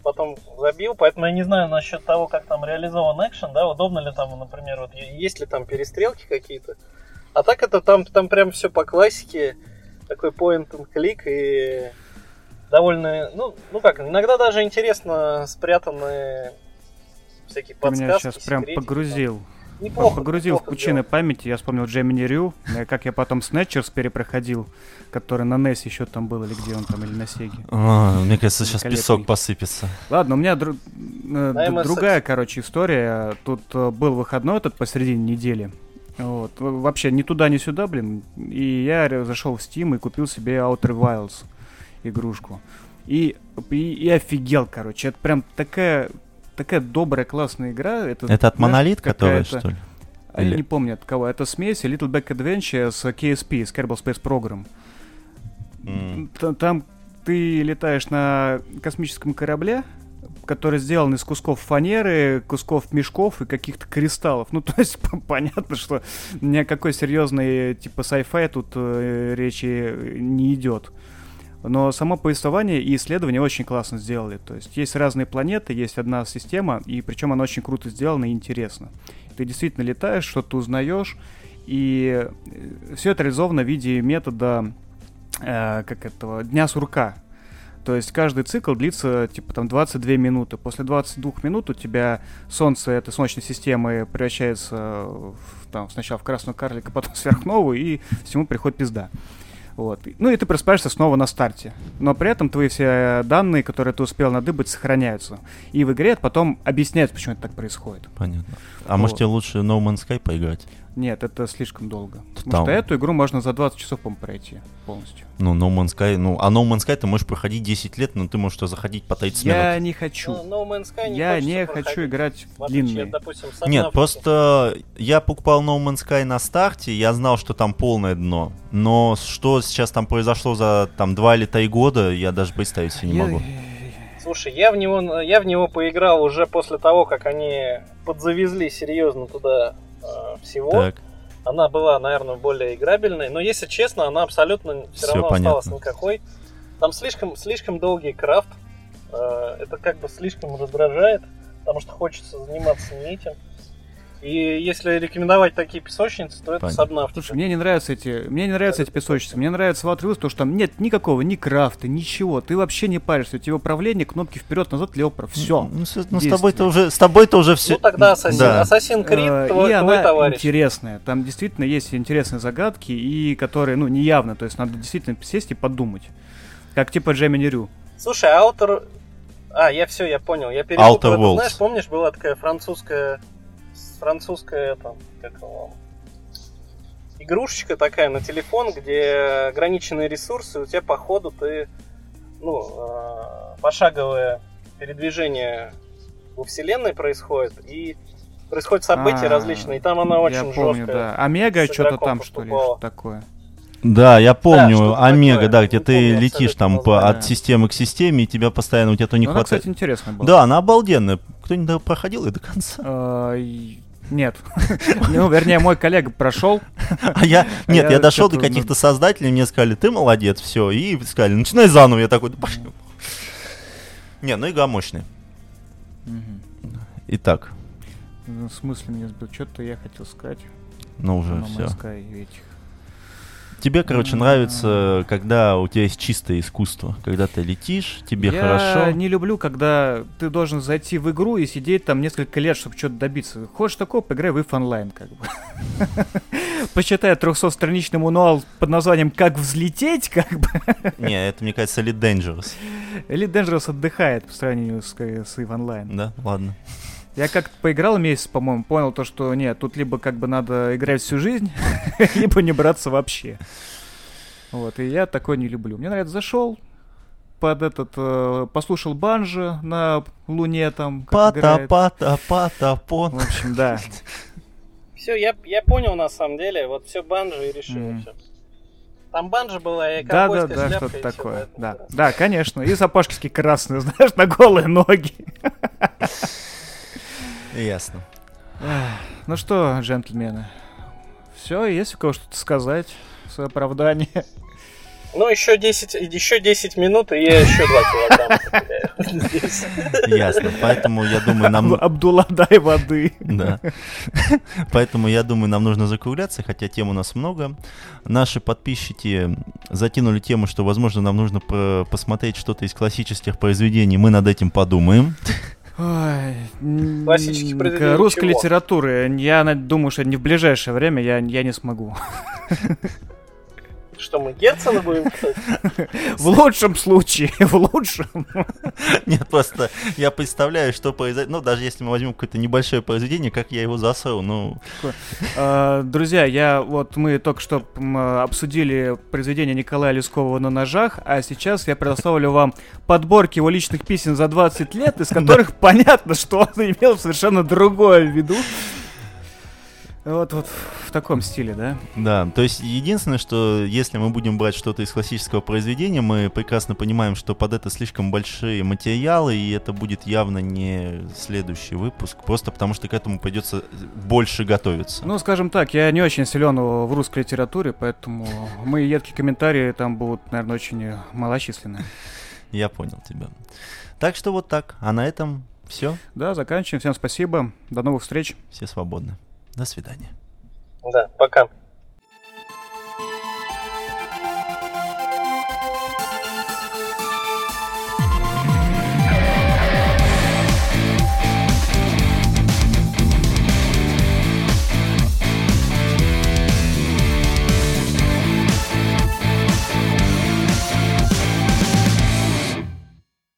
потом забил, поэтому я не знаю насчет того, как там реализован экшен, да, удобно ли там, например, вот есть ли там перестрелки какие-то. А так это там, там прям все по классике, такой point and click и довольно, ну, ну как, иногда даже интересно спрятанные всякие подсказки. Ты меня сейчас прям погрузил. Там неплохо. Погрузил неплохо в пучины сделал. памяти, я вспомнил Джемини Рю, э, как я потом Снетчерс перепроходил, который на NES еще там был, или где он там, или на Сеге. А, мне кажется, сейчас песок посыпется. Ладно, у меня дру... э, другая, короче, история. Тут э, был выходной этот посередине недели. Вот. Вообще ни туда, ни сюда, блин. И я зашел в Steam и купил себе Outer Wilds игрушку. И, и, и офигел, короче. Это прям такая такая добрая, классная игра. Это, это от Монолит, которая, что ли? А Или... Я не помню от кого. Это смесь Little Back Adventure с KSP, с Kerbal Space Program. Mm. Там ты летаешь на космическом корабле, который сделан из кусков фанеры, кусков мешков и каких-то кристаллов. Ну, *laughs* то есть понятно, что ни о какой серьезной типа sci-fi тут э, речи не идет. Но само повествование и исследование очень классно сделали. То есть есть разные планеты, есть одна система, и причем она очень круто сделана и интересно. Ты действительно летаешь, что-то узнаешь, и э, все это реализовано в виде метода э, как этого дня сурка. То есть каждый цикл длится типа там 22 минуты. После 22 минут у тебя Солнце этой Солнечной системы превращается в, там, сначала в красную карлика, *laughs* потом в сверхновую, и всему приходит пизда. Вот. Ну и ты просыпаешься снова на старте. Но при этом твои все данные, которые ты успел надыбать, сохраняются. И в игре потом объясняют, почему это так происходит. Понятно. А вот. может тебе лучше No Man's Sky поиграть? Нет, это слишком долго. Там... Потому что эту игру можно за 20 часов, по пройти полностью. Ну, No Man's Sky, ну, а No Man's Sky ты можешь проходить 10 лет, но ты можешь заходить по 30 Я минут. Не хочу. No, no Man's Sky не Я не проходить. хочу играть в длинные. Допустим, Нет, просто я покупал No Man's Sky на старте, я знал, что там полное дно. Но что сейчас там произошло за там 2 или 3 года, я даже представить себе не я... могу. Слушай, я в него, я в него поиграл уже после того, как они подзавезли серьезно туда э, всего. Так. Она была, наверное, более играбельной, но если честно, она абсолютно все, все равно понятно. осталась никакой. Там слишком, слишком долгий крафт. Э, это как бы слишком раздражает, потому что хочется заниматься не этим. И если рекомендовать такие песочницы, то это Понятно. Subnautica. Слушай, мне не нравятся эти, мне не нравятся эти песочницы. Мне нравится Outer Wilds, потому что там нет никакого ни крафта, ничего. Ты вообще не паришься. У тебя управление, кнопки вперед-назад, лево-право. Все. Ну, с, ну с тобой-то уже, с тобой-то уже все. Ну тогда Assassin, да. Assassin's Creed, твой, и твой она товарищ. интересная. Там действительно есть интересные загадки, и которые, ну, неявно. То есть надо действительно сесть и подумать. Как типа Gemini Rue. Слушай, Outer... А, я все, я понял. Я перепутал. Знаешь, помнишь, была такая французская французская там, как его, игрушечка такая на телефон, где ограниченные ресурсы, у тебя по ходу ты, ну, э, пошаговое передвижение во вселенной происходит, и происходят события А, различные, и там она очень Я помню, жестко. да. Омега что-то там, что ли, такое. Да, я помню, что-то Омега, такое. да, где Не ты помню летишь там по, от системы к системе, и тебя постоянно, у тебя то не Ну, она, хватает. кстати, интересная была. Да, она обалденная. Кто-нибудь проходил ее до конца? Нет. *laughs* Ну, вернее, мой коллега прошел. *laughs* А я, А нет, я дошел до ну- каких-то создателей, мне сказали, ты молодец, все, и сказали, начинай заново, я такой, да пошли. Не, ну игра мощная. Итак, Ну, В смысле меня сбил? Что-то я хотел сказать. ну уже все. Man's Sky и этих. Тебе, короче, нравится, когда у тебя есть чистое искусство, когда ты летишь, тебе я хорошо. не люблю, когда ты должен зайти в игру и сидеть там несколько лет, чтобы что-то добиться. Хочешь такого, поиграй в If Online, как бы. *laughs* Почитай 300-страничный мануал под названием «Как взлететь», как бы. *laughs* Не, это, мне кажется, Elite Dangerous. Elite Dangerous отдыхает по сравнению с, с Online. Да, ладно. Я как-то поиграл месяц, по-моему, понял то, что нет, тут либо как бы надо играть всю жизнь, *laughs* либо не браться вообще. Вот, и я такое не люблю. Мне нравится, зашел, под этот, э, послушал банжи на Луне там, как Пата, пата, пата, пон. В общем, да. *laughs* Все, я, я понял на самом деле, вот все банжи и решили все. Там банжи была и Да, да, да, что-то такое. Да, да. да, конечно. И сапожки красные, *laughs* знаешь, на голые ноги. Ясно. Ну что, джентльмены, все, есть у кого что-то сказать? Свое оправдание. *laughs* Ну, еще 10, еще 10 минут, и я еще 2 килограмма. Ясно. Поэтому я думаю, нам... Абдулла, дай воды. Да. *laughs* Поэтому я думаю, нам нужно закругляться, хотя тем у нас много. Наши подписчики затянули тему, что, возможно, нам нужно посмотреть что-то из классических произведений. Мы над этим подумаем. Ой, Классических произведений русской чего? литературы я думаю, что не в ближайшее время я, я не смогу. *laughs* Что, мы Герцена будем писать? В лучшем случае, *laughs* в лучшем. Нет, просто я представляю, что произойдет. Ну, даже если мы возьмем какое-то небольшое произведение, как я его засру, ну... Э, Друзья, я вот мы только что обсудили произведение Николая Лескова на ножах, а сейчас я предоставлю вам подборки его личных писем за 20 лет, из которых понятно, что он имел совершенно другое в виду. Вот, вот в таком стиле, да? Да, то есть единственное, что если мы будем брать что-то из классического произведения, мы прекрасно понимаем, что под это слишком большие материалы, и это будет явно не следующий выпуск, просто потому что к этому придется больше готовиться. Ну, скажем так, я не очень силен в русской литературе, поэтому мои едкие комментарии там будут, наверное, очень малочисленные. *laughs* Я понял тебя. Так что вот так. А на этом все. Да, заканчиваем. Всем спасибо. До новых встреч. Все свободны. До свидания. Да, пока.